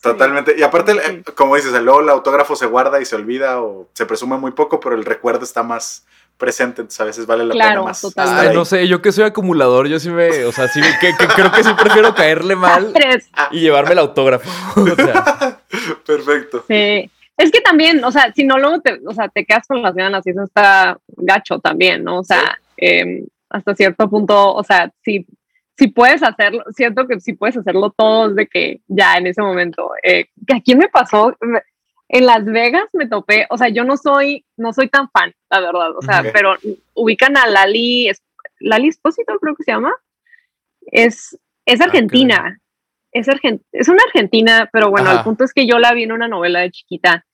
Totalmente. Y aparte, Sí. eh, como dices, luego el autógrafo se guarda y se olvida o se presume muy poco, pero el recuerdo está más presente, entonces a veces vale la Claro, pena más. totalmente. estar Ay, no sé, yo que soy acumulador, yo sí me, o sea, sí, que, que creo que sí prefiero caerle mal y llevarme el autógrafo. O sea, Perfecto. Sí. Es que también, o sea, si no luego te, o sea, te quedas con las ganas y eso está gacho también, ¿no? O sea, em, hasta cierto punto, o sea, si, si puedes hacerlo, siento que si puedes hacerlo todo de que ya en ese momento, eh, que aquí me pasó, me- en Las Vegas me topé, o sea, yo no soy, no soy tan fan, la verdad, o sea, Ok. pero ubican a Lali, Lali Espósito creo que se llama, es, es argentina, es, argen- es una argentina, pero bueno, Ajá. el punto es que yo la vi en una novela de chiquita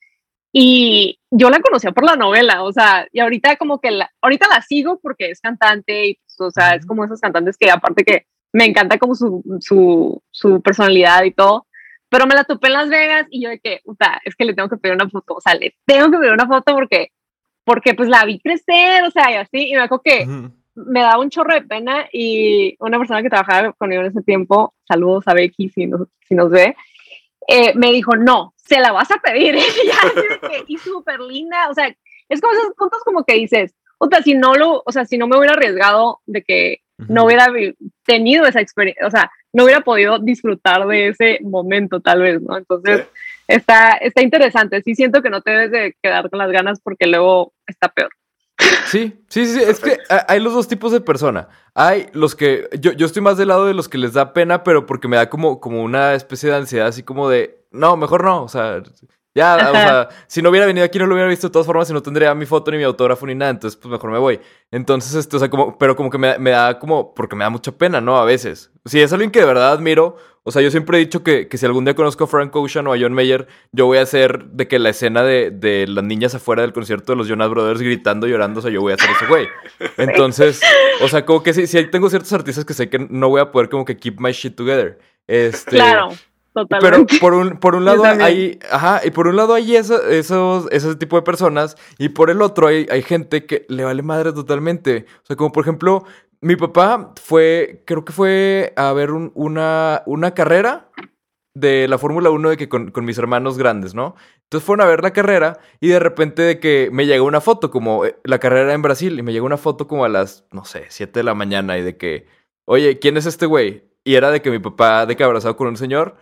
y yo la conocía por la novela, o sea, y ahorita como que la, ahorita la sigo porque es cantante y, pues, o sea, es como esos cantantes que aparte que me encanta como su, su, su personalidad y todo, pero me la topé en Las Vegas y yo de que, puta, es que le tengo que pedir una foto, o sea, le tengo que pedir una foto porque, porque pues la vi crecer, o sea, y así, y me acuerdo que me daba un chorro de pena y una persona que trabajaba conmigo en ese tiempo, saludos a Becky si nos, si nos ve, eh, me dijo, no, se la vas a pedir. y, súper linda, o sea, es como esos puntos como que dices, sea, si no lo, o sea, si no me hubiera arriesgado de que no hubiera tenido esa experiencia, o sea, no hubiera podido disfrutar de ese momento tal vez, ¿no? Entonces, está, está interesante. Sí siento que no te debes de quedar con las ganas porque luego está peor. Sí, sí, sí, sí, es que hay los dos tipos de persona. Hay los que, yo, yo estoy más del lado de los que les da pena, pero porque me da como, como una especie de ansiedad, así como de, no, mejor no, o sea, ya, o sea, si no hubiera venido aquí no lo hubiera visto de todas formas y no tendría mi foto ni mi autógrafo ni nada, entonces pues mejor me voy. Entonces, este, o sea, como, pero como que me, me da como, porque me da mucha pena, ¿no? A veces. Si es alguien que de verdad admiro, o sea, yo siempre he dicho que, que si algún día conozco a Frank Ocean o a John Mayer, yo voy a hacer de que la escena de, de las niñas afuera del concierto de los Jonas Brothers gritando, llorando, o sea, yo voy a hacer ese güey. Entonces, o sea, como que sí, sí tengo ciertos artistas que sé que no voy a poder como que keep my shit together. Este, Claro, pero totalmente. por un, por un lado hay, ajá, y por un lado hay eso- esos, ese tipo de personas, y por el otro hay, hay gente que le vale madre totalmente. O sea, como por ejemplo, mi papá fue, creo que fue a ver un- una, una carrera de la Fórmula 1 de que con, con mis hermanos grandes, ¿no? Entonces fueron a ver la carrera y de repente de que me llegó una foto, como eh, la carrera era en Brasil, y me llegó una foto como a las, no sé, 7 de la mañana y de que, oye, ¿quién es este güey? Y era de que mi papá, de que abrazado con un señor,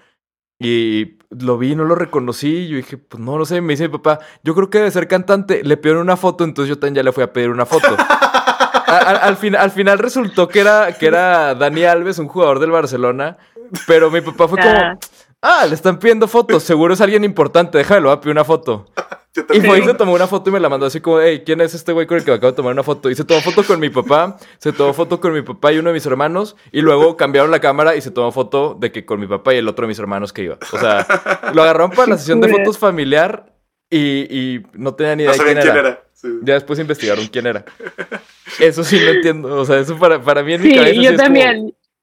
y lo vi, no lo reconocí, y yo dije, pues no, no sé, me dice mi papá, yo creo que debe ser cantante, le pidieron una foto, entonces yo también ya le fui a pedir una foto. Al, al fin- al final resultó que era, que era Dani Alves, un jugador del Barcelona, pero mi papá fue como, Ah. le están pidiendo fotos, seguro es alguien importante, déjalo, voy a pedir una foto. Yo Y también. fue y se tomó una foto y me la mandó así como, hey, ¿quién es este güey con el que me acabo de tomar una foto? Y se tomó foto con mi papá, se tomó foto con mi papá y uno de mis hermanos, y luego cambiaron la cámara y se tomó foto de que con mi papá y el otro de mis hermanos que iba. O sea, lo agarraron para la sesión de fotos familiar y, y no tenía ni idea No de sabían quién, quién era. era. Sí. Ya después investigaron quién era. Eso sí lo entiendo. O sea, eso para, para mí en mi Sí, cabeza sí yo es como,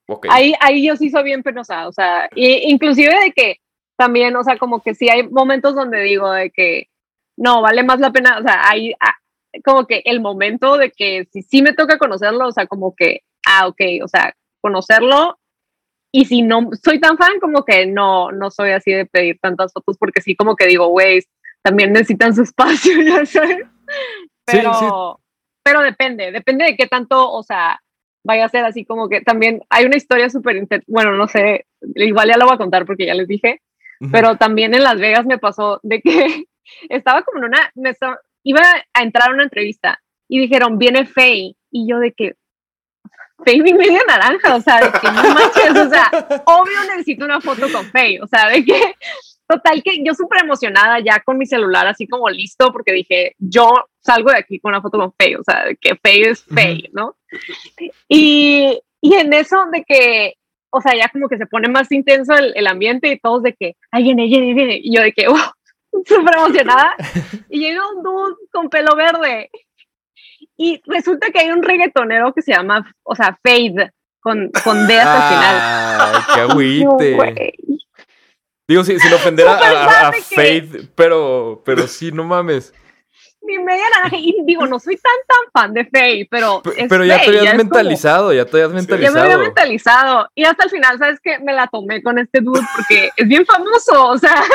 también. ok. Ahí, ahí yo sí soy bien penosa, o sea, y, inclusive de que también, o sea, como que sí hay momentos donde digo de que no, vale más la pena, o sea, hay ah, como que el momento de que si sí me toca conocerlo, o sea, como que, ah, ok, o sea, conocerlo, y si no soy tan fan, como que no, no soy así de pedir tantas fotos, porque sí, como que digo, güey, también necesitan su espacio, ya sabes, Sí, pero, sí. pero depende, depende de qué tanto, o sea, vaya a ser así como que también hay una historia súper, bueno, no sé, igual ya la voy a contar porque ya les dije, Ujú. pero también en Las Vegas me pasó de que estaba como en una, me iba a entrar a una entrevista y dijeron, viene Faye, y yo de que, Faye mi media naranja, o sea, de que no manches, o sea, obvio necesito una foto con Faye, o sea, de que, total que yo súper emocionada ya con mi celular así como listo, porque dije, yo salgo de aquí con una foto con Faye, o sea, que Faye es Faye, ¿no? Y, y en eso de que, o sea, ya como que se pone más intenso el, el ambiente y todos de que, ahí viene, viene, viene, y yo de que, wow, súper emocionada, y llega un dude con pelo verde, y resulta que hay un reggaetonero que se llama, o sea, Fade, con, con D hasta el final. Ay, qué agüite. Digo, sí, sin ofender a, a- a sabe que- Faith, pero, pero sí, no mames. mi media naranja. Y digo, no soy tan, tan fan de Faye, pero. P- Pero ya te Faye, habías es como- mentalizado, ya te habías ya me mentalizado. había mentalizado. Y hasta el final, ¿sabes qué? Me la tomé con este dude porque es bien famoso, o sea.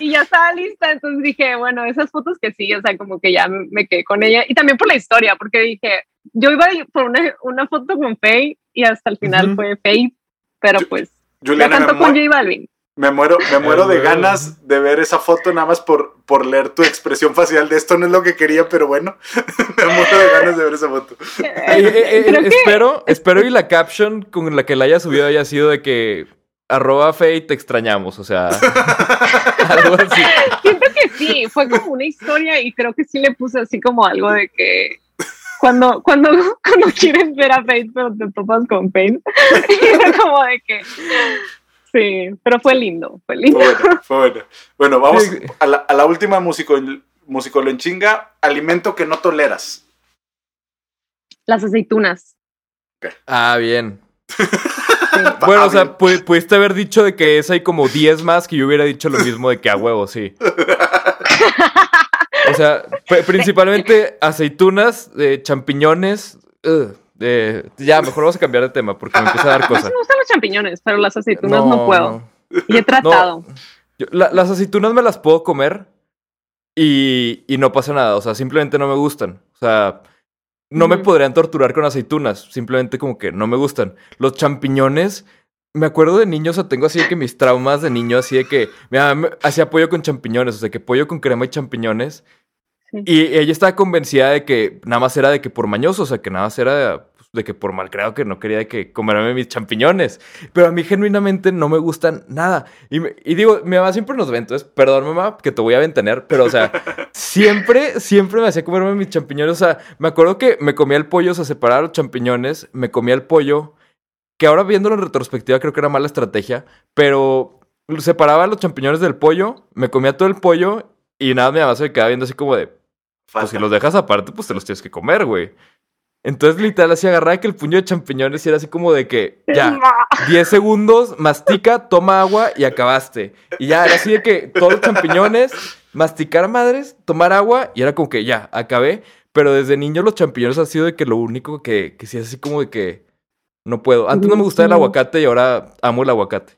Y ya estaba lista, entonces dije, bueno, esas fotos que sí, o sea, como que ya me me quedé con ella. Y también por la historia, porque dije, yo iba por una, una foto con Faye y hasta el final fue Faye, pero pues ya Juliana, me, cantó con J Balvin. Me muero, me muero de ganas de ver esa foto nada más por, por leer tu expresión facial de esto no es lo que quería, pero bueno, me muero de ganas de ver esa foto. Eh, eh, eh, espero, espero y la caption con la que la haya subido haya sido de que arroba Faye te extrañamos, o sea, algo así. Siento que sí, fue como una historia y creo que sí le puse así como algo de que cuando, cuando, cuando quieres ver a Faith pero te topas con Faith, y era como de que sí, pero fue lindo, fue lindo. Fue bueno, fue bueno. Bueno, vamos Sí. a la, a la última músico, músico en chinga, alimento que no toleras. Las aceitunas. Ah, bien. sí. Bueno, o Ah, sea, bien. pu- pudiste haber dicho de que es hay como 10 más que yo hubiera dicho lo mismo de que a huevo, sí. O sea, pr- principalmente aceitunas, eh, champiñones. ugh, eh, ya, mejor vamos a cambiar de tema porque me empieza a dar A mí cosas. me gustan los champiñones, pero las aceitunas no, puedo. no. Y he tratado. Yo- la- las aceitunas me las puedo comer y, y no pasa nada. O sea, simplemente no me gustan. O sea, no me podrían torturar con aceitunas. Simplemente como que no me gustan. Los champiñones, me acuerdo de niños, o sea, tengo así de que mis traumas de niño, así de que me hacía pollo con champiñones, o sea, que pollo con crema y champiñones. Sí. Y ella estaba convencida de que nada más era de que por mañoso, o sea, que nada más era pues, de que por malcriado que no quería de que comerme mis champiñones. Pero a mí genuinamente no me gustan nada. Y, me- y digo, mi mamá siempre nos ve, entonces, perdón mamá, que te voy a ventanear, pero o sea, siempre, siempre me hacía comerme mis champiñones. O sea, me acuerdo que me comía el pollo, o sea, separaba los champiñones, me comía el pollo, que ahora viéndolo en retrospectiva creo que era mala estrategia, pero separaba los champiñones del pollo, me comía todo el pollo y nada, mi mamá se me quedaba viendo así como de, pues si los dejas aparte, pues te los tienes que comer, güey. Entonces, literal, así agarraba que el puño de champiñones y era así como de que, ya, 10 segundos, mastica, toma agua y acabaste. Y ya, era así de que todos los champiñones, masticar madres, tomar agua y era como que ya, acabé. Pero desde niño los champiñones han sido de que lo único que, que sí es así como de que no puedo. Antes no me gustaba el aguacate y ahora amo el aguacate.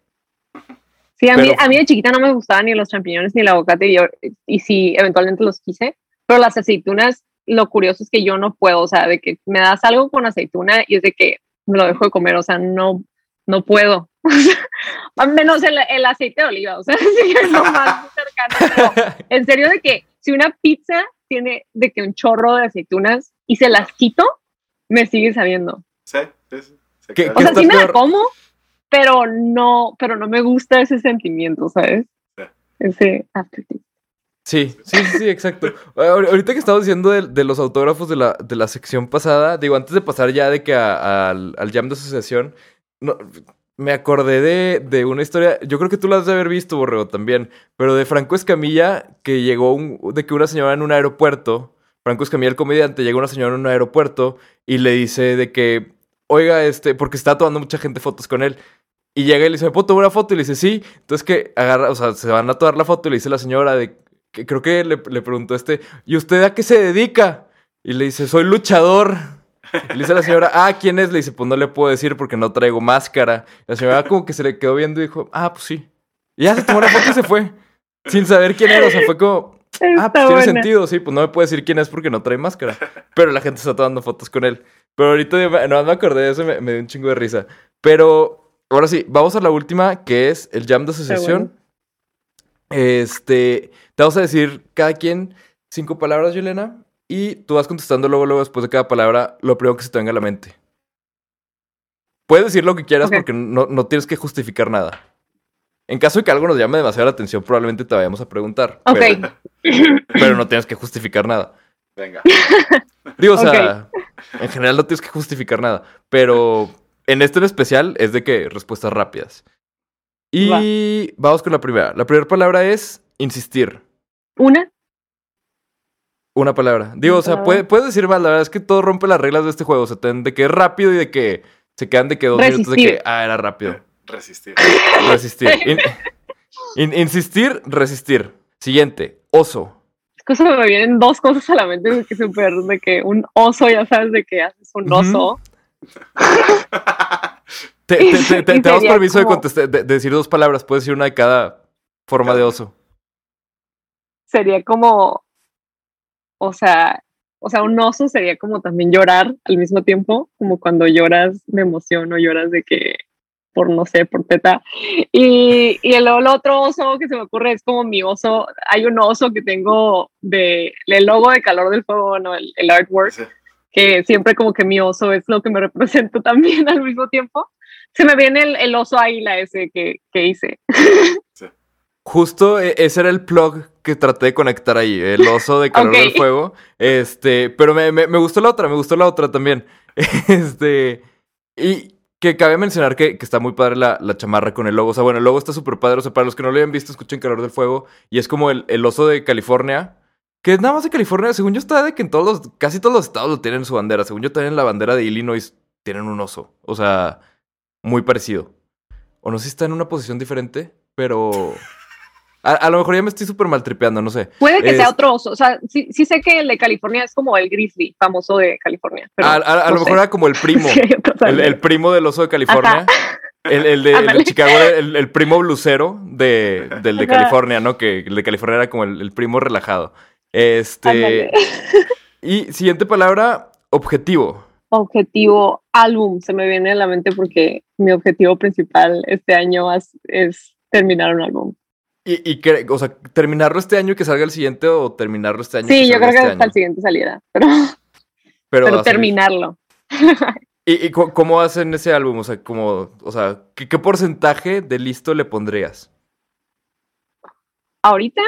Sí, a mí, a mí de chiquita no me gustaban ni los champiñones ni el aguacate y, yo, y sí, eventualmente los quise, pero las aceitunas, lo curioso es que yo no puedo, o sea, de que me das algo con aceituna y es de que me lo dejo de comer, o sea, no, no puedo. Al menos el, el aceite de oliva, o sea, sí es lo más cercano. pero en serio de que si una pizza tiene de que un chorro de aceitunas y se las quito, me sigue sabiendo. Sí, sí, sí. Se ¿Qué- queda- O sea, sí me la como, pero no, pero no me gusta ese sentimiento, ¿sabes? Sí. Ese aftertaste. Sí, sí, sí, exacto. Ahor- Ahorita que estamos diciendo de, de los autógrafos de la, de la sección pasada, digo, antes de pasar ya de que a- al, al jam de asociación, no, me acordé de, de una historia, yo creo que tú la has de haber visto, Borrego, también, pero de Franco Escamilla, que llegó un- de que una señora en un aeropuerto, Franco Escamilla, el comediante, llega una señora en un aeropuerto y le dice de que, oiga, este, porque está tomando mucha gente fotos con él. Y llega y le dice, ¿me puedo tomar una foto? Y le dice, sí. Entonces que agarra, o sea, se van a tomar la foto y le dice la señora de que creo que le, le preguntó este, ¿y usted a qué se dedica? Y le dice, soy luchador. Y le dice a la señora, ah, ¿quién es? Le dice, pues no le puedo decir porque no traigo máscara. La señora como que se le quedó viendo y dijo, ah, pues sí. Y ya se tomó la foto y se fue. Sin saber quién era. O sea, fue como, ah, pues tiene sentido, sí, pues no me puede decir quién es porque no trae máscara. Pero la gente está tomando fotos con él. Pero ahorita no me acordé de eso y me, me dio un chingo de risa. Pero ahora sí, vamos a la última, que es el jam de asociación. Este, te vamos a decir cada quien cinco palabras, Yelena, y tú vas contestando luego, luego, después de cada palabra, lo primero que se te venga a la mente. Puedes decir lo que quieras porque no, no tienes que justificar nada. En caso de que algo nos llame demasiado la atención, probablemente te vayamos a preguntar. Ok. Pero, pero no tienes que justificar nada. Venga. Digo, o sea, en general no tienes que justificar nada. Pero en este en especial es de que respuestas rápidas. Y vamos con la primera. La primera palabra es insistir. Una, Una palabra. Digo, Una o sea, palabra. puede- puedes decir más. La verdad es que todo rompe las reglas de este juego. O sea, ten- de que es rápido y de que se quedan de que dos minutos de que, ah, era rápido. Resistir. Resistir. In- in- insistir, resistir. Siguiente. Oso. cosa me vienen dos cosas a la mente de que súper, de que un oso, ya sabes, de que haces un oso. te- te- te- damos permiso de, contestar, de, de decir dos palabras. Puedes decir una de cada forma de oso. Sería como, o sea, o sea, un oso sería como también llorar al mismo tiempo, como cuando lloras de emoción o lloras de que por no sé, por teta. Y, y el, el otro oso que se me ocurre es como mi oso. Hay un oso que tengo de el logo de calor del fuego, no, el, el artwork. Sí. Que siempre como que mi oso es lo que me representa también al mismo tiempo. Se me viene el, el oso águila ese que, que hice. Justo e- ese era el plug que traté de conectar ahí, el oso de calor del fuego. Este, pero me, me- me gustó la otra, me gustó la otra también. Este, y que cabe mencionar que, que está muy padre la, la chamarra con el logo. O sea, bueno, el logo está súper padre. O sea, para los que no lo hayan visto, escuchen calor del fuego. Y es como el, el oso de California. Que es nada más de California. Según yo está de que en todos los, casi todos los estados lo tienen en su bandera. Según yo también la bandera de Illinois tienen un oso. O sea, muy parecido. O no sé si está en una posición diferente, pero... A, a lo mejor ya me estoy súper mal tripeando, no sé. Puede que Es- sea otro oso. O sea, sí, sí sé que el de California es como el grizzly famoso de California. Pero a a- a no lo mejor sé. era como el primo. Sí, el, el primo del oso de California. El, el de, el de Ándale. Chicago el, el primo blusero de, del de. California, ¿no? Que el de California era como el primo relajado. Este. Y siguiente palabra, objetivo. Objetivo álbum se me viene a la mente porque mi objetivo principal este año es, es terminar un álbum. Y, y que, o sea, terminarlo este año y que salga el siguiente o terminarlo este año. Sí, yo creo que este hasta el siguiente salida, pero, Pero, terminarlo. ¿Y, cómo hacen ese álbum? O sea, como, o sea, ¿qué, qué porcentaje de listo le pondrías? Ahorita,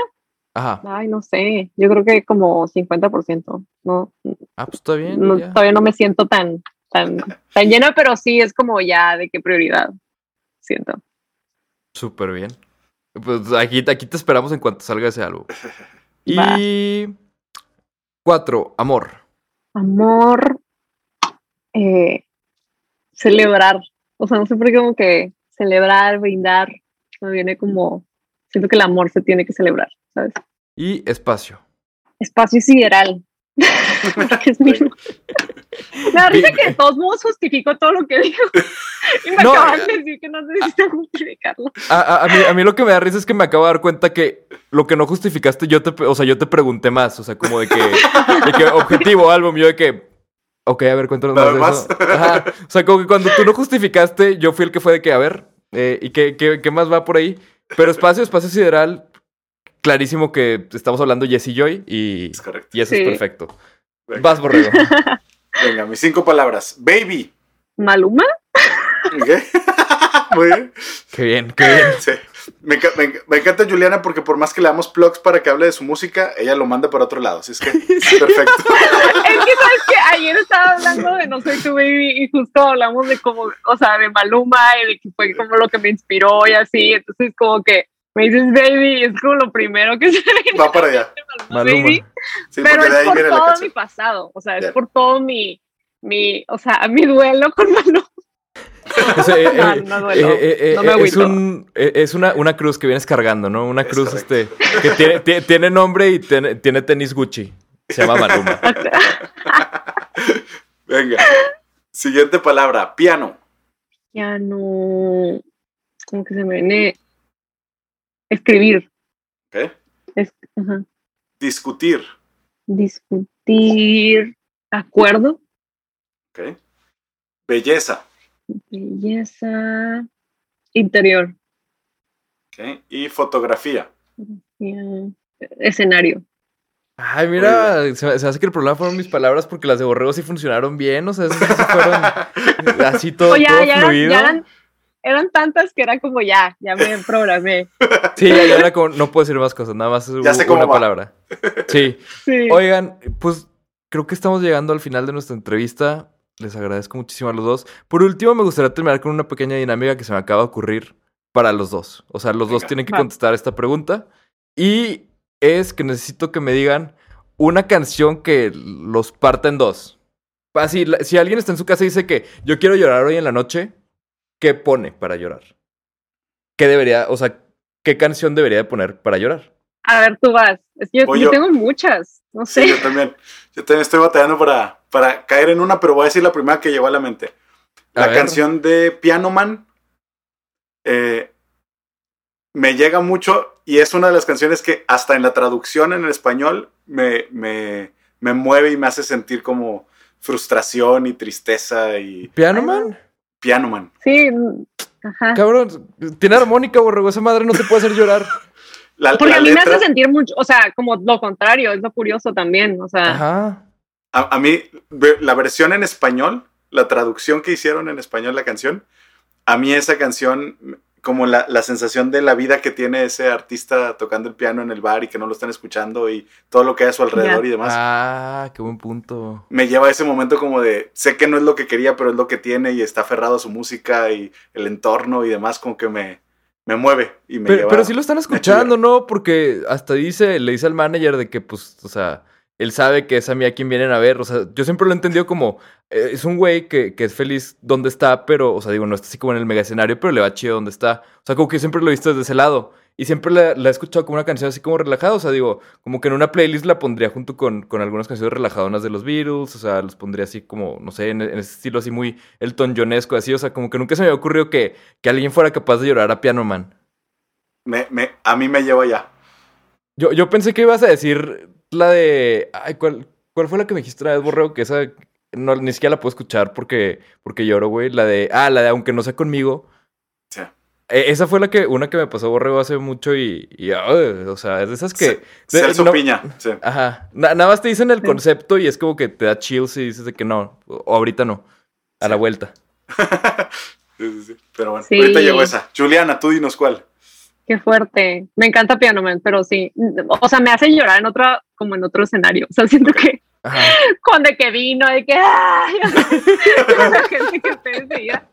Ajá. ay, no sé, yo creo que como 50%. No, Ah, pues está bien. no, todavía no me siento tan, tan, tan llena, pero sí es como ya de qué prioridad siento. Súper bien. Pues aquí, aquí te esperamos en cuanto salga ese álbum. Va. Y cuatro, amor. Amor, eh, celebrar. O sea, no sé por qué como que celebrar, brindar, me viene como, siento que el amor se tiene que celebrar, ¿sabes? Y espacio. Espacio sideral. Es mi- Me da risa que de todos modos justifico todo lo que digo. Y me No, acaban de decir que no necesito justificarlo. A, a- a mí, a mí lo que me da risa es que me acabo de dar cuenta que lo que no justificaste, yo te, o sea, yo te pregunté más. O sea, como de que, de que objetivo, álbum, yo de que. Ok, a ver, cuéntanos Nada más de más. eso. Ajá. O sea, como que cuando tú no justificaste, yo fui el que fue de que, a ver, eh, ¿y qué, qué, qué más va por ahí? Pero espacio, espacio sideral, clarísimo que estamos hablando Jesse y Joy y, Es correcto. y eso Sí. es perfecto. Venga, Vas, borrego. venga, mis cinco palabras. Baby. ¿Maluma? ¿Ok? Muy bien. qué bien, qué bien. Sí. Me, enca- me enca- me encanta Juliana porque por más que le damos plugs para que hable de su música, ella lo manda para otro lado. Así es que perfecto. Es que sabes que ayer estaba hablando de No Soy Tu Baby y justo hablamos de como, o sea, de Maluma y de que fue como lo que me inspiró y así. Entonces, como que me dices baby es como lo primero que se me Va para allá. Baby. Sí, Pero es por todo mi pasado, o sea, es por todo mi, mi, o sea, mi duelo con Maluma. Sea, eh, No, eh, no duelo, eh, no me es un, es una, una cruz que vienes cargando, ¿no? Una Es cruz correcto. este que tiene, tiene, tiene nombre y tiene, tiene tenis Gucci. Se llama Maluma. Venga. Siguiente palabra. Piano. Ya no, como que se me viene escribir, ajá, Discutir. discutir, acuerdo, ¿Ok? Belleza. belleza, interior, ¿Ok? Y fotografía. ya, escenario. Ay, mira, se, me- se hace que el problema fueron mis palabras porque las de Borrego sí funcionaron bien. O sea, esas sí fueron así todo, Oye, todo ya, fluido. ya eran, eran tantas que era como ya, ya me programé. Sí, ya, ya era como, no puedo decir más cosas, nada más Ya sé cómo una va. palabra. Sí. Sí. Oigan, pues creo que estamos llegando al final de nuestra entrevista. Les agradezco muchísimo a los dos. Por último, me gustaría terminar con una pequeña dinámica que se me acaba de ocurrir para los dos. O sea, los dos Venga. tienen que contestar esta pregunta. Y es que necesito que me digan una canción que los parta en dos. Así, si alguien está en su casa y dice que yo quiero llorar hoy en la noche, ¿qué pone para llorar? ¿Qué debería, o sea, qué canción debería de poner para llorar? A ver, tú vas. Es que yo, yo yo. tengo muchas. No sé. Sí, yo también. Yo también estoy batallando para, para caer en una, pero voy a decir la primera que llegó a la mente. A La ver. canción de Piano Man eh, me llega mucho y es una de las canciones que hasta en la traducción en el español me, me, me mueve y me hace sentir como frustración y tristeza y ¿Piano Man? Piano Man. Sí. Ajá. Cabrón, tiene armónica, borrego. Esa madre no te puede hacer llorar. La, Porque la a mí me hace sentir mucho, o sea, como lo contrario, es lo curioso también. O sea, Ajá. A, a mí, la versión en español, la traducción que hicieron en español la canción, a mí esa canción, como la, la sensación de la vida que tiene ese artista tocando el piano en el bar y que no lo están escuchando y todo lo que hay a su alrededor y demás, Ah, qué buen punto. me lleva a ese momento como de, sé que no es lo que quería, pero es lo que tiene y está aferrado a su música y el entorno y demás, como que me, me mueve y me Pero, lleva... pero sí lo están escuchando, ¿no? Porque hasta dice, le dice al manager de que, pues, o sea, él sabe que es a mí a quien vienen a ver. O sea, yo siempre lo he entendido como, eh, es un güey que, que es feliz donde está, pero, o sea, digo, no está así como en el mega escenario, pero le va chido donde está. O sea, como que yo siempre lo he visto desde ese lado. Y siempre la, la he escuchado como una canción así como relajada. O sea, digo, como que en una playlist la pondría junto con, con algunas canciones relajadonas de los Beatles. O sea, los pondría así como, no sé, en, en ese estilo así muy Elton Johnesco, así. O sea, como que nunca se me había ocurrido que, que alguien fuera capaz de llorar a Piano Man. me- me- a mí me lleva ya. Yo, yo pensé que ibas a decir la de. Ay, ¿cuál, ¿cuál fue la que me dijiste una vez, Borrego? Que esa no, ni siquiera la puedo escuchar porque, porque lloro, güey. La de. Ah, la de Aunque no sea conmigo. Sí. Eh, esa fue la que, una que me pasó Borrego hace mucho y. y, ay, o sea, es de esas que. de- Celso no- Piña, sí. Ajá. Na- nada más te dicen el Sí. concepto y es como que te da chills y dices de que no. O, ahorita no. A la vuelta. Sí, sí, sí. Pero bueno, Sí. ahorita llegó esa. Juliana, tú dinos cuál. Qué fuerte. Me encanta Piano Man, pero sí. O sea, me hace llorar en otra, como en otro escenario. O sea, siento que Ajá. con de que vino, de que ¡ay! la gente que ustedes veían.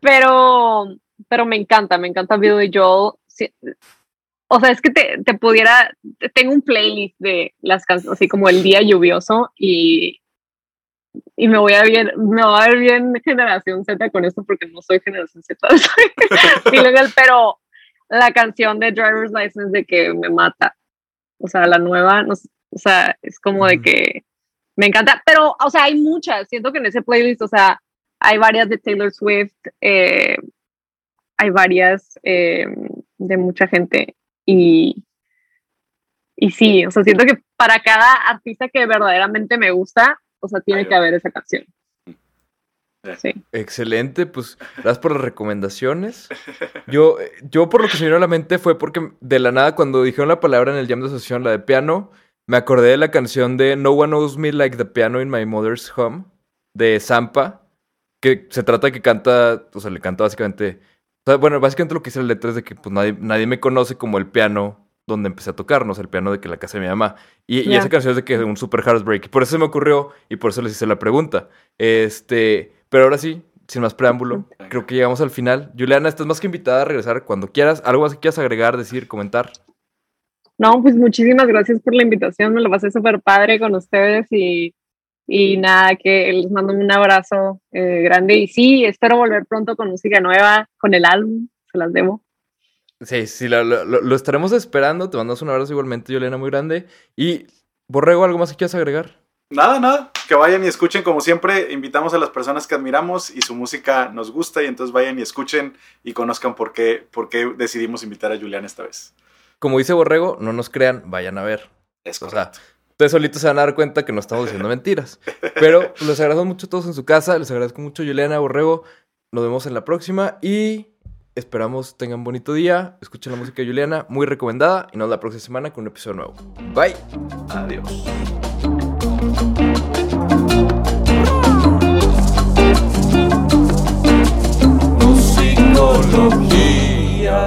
Pero, pero me encanta, me encanta Billy Joel. Sí, o sea, es que te, te pudiera, tengo un playlist de las canciones, así como el día lluvioso y, y me voy a ver, me voy a ver bien generación Z con esto porque no soy generación Z, soy pero la canción de Driver's License de que me mata. O sea, la nueva, no o sea, es como de que me encanta, pero, o sea, hay muchas. Siento que en ese playlist, o sea, hay varias de Taylor Swift, eh, hay varias eh, de mucha gente y, y sí, o sea, siento que para cada artista que verdaderamente me gusta, o sea, tiene que haber esa canción. Sí. Excelente, pues gracias por las recomendaciones. Yo, yo por lo que se me vino a la mente fue porque de la nada cuando dijeron la palabra en el jam de asociación, la de piano, me acordé de la canción de No One Knows Me Like the Piano in My Mother's Home de Zampa, que se trata de que canta, o sea, le canta básicamente, o sea, bueno, básicamente lo que dice la letra es de que pues nadie, nadie me conoce como el piano donde empecé a tocar, no sé, el piano de que la casa de mi mamá. Y, esa canción es de que es un super heartbreak. Y por eso se me ocurrió y por eso les hice la pregunta. Este, pero ahora sí, sin más preámbulo, creo que llegamos al final. Juliana, estás más que invitada a regresar cuando quieras. ¿Algo más que quieras agregar, decir, comentar? No, pues muchísimas gracias por la invitación, me lo pasé súper padre con ustedes y, y nada, que les mando un abrazo eh, grande y sí, espero volver pronto con música nueva, con el álbum, se las debo. Sí, sí, lo, lo- estaremos esperando. Te mandamos un abrazo igualmente, Juliana, muy grande. Y, Borrego, ¿algo más que quieras agregar? Nada, nada. Que vayan y escuchen, como siempre, invitamos a las personas que admiramos y su música nos gusta y entonces vayan y escuchen y conozcan por qué, por qué decidimos invitar a Julián esta vez. Como dice Borrego, no nos crean, vayan a ver. Es O sea, ustedes solitos se van a dar cuenta que no estamos diciendo mentiras. Pero les agradezco mucho a todos en su casa. Les agradezco mucho, Juliana, Borrego. Nos vemos en la próxima y esperamos tengan bonito día. Escuchen la música de Juliana, muy recomendada. Y nos vemos la próxima semana con un episodio nuevo. Bye. Adiós. Musicología.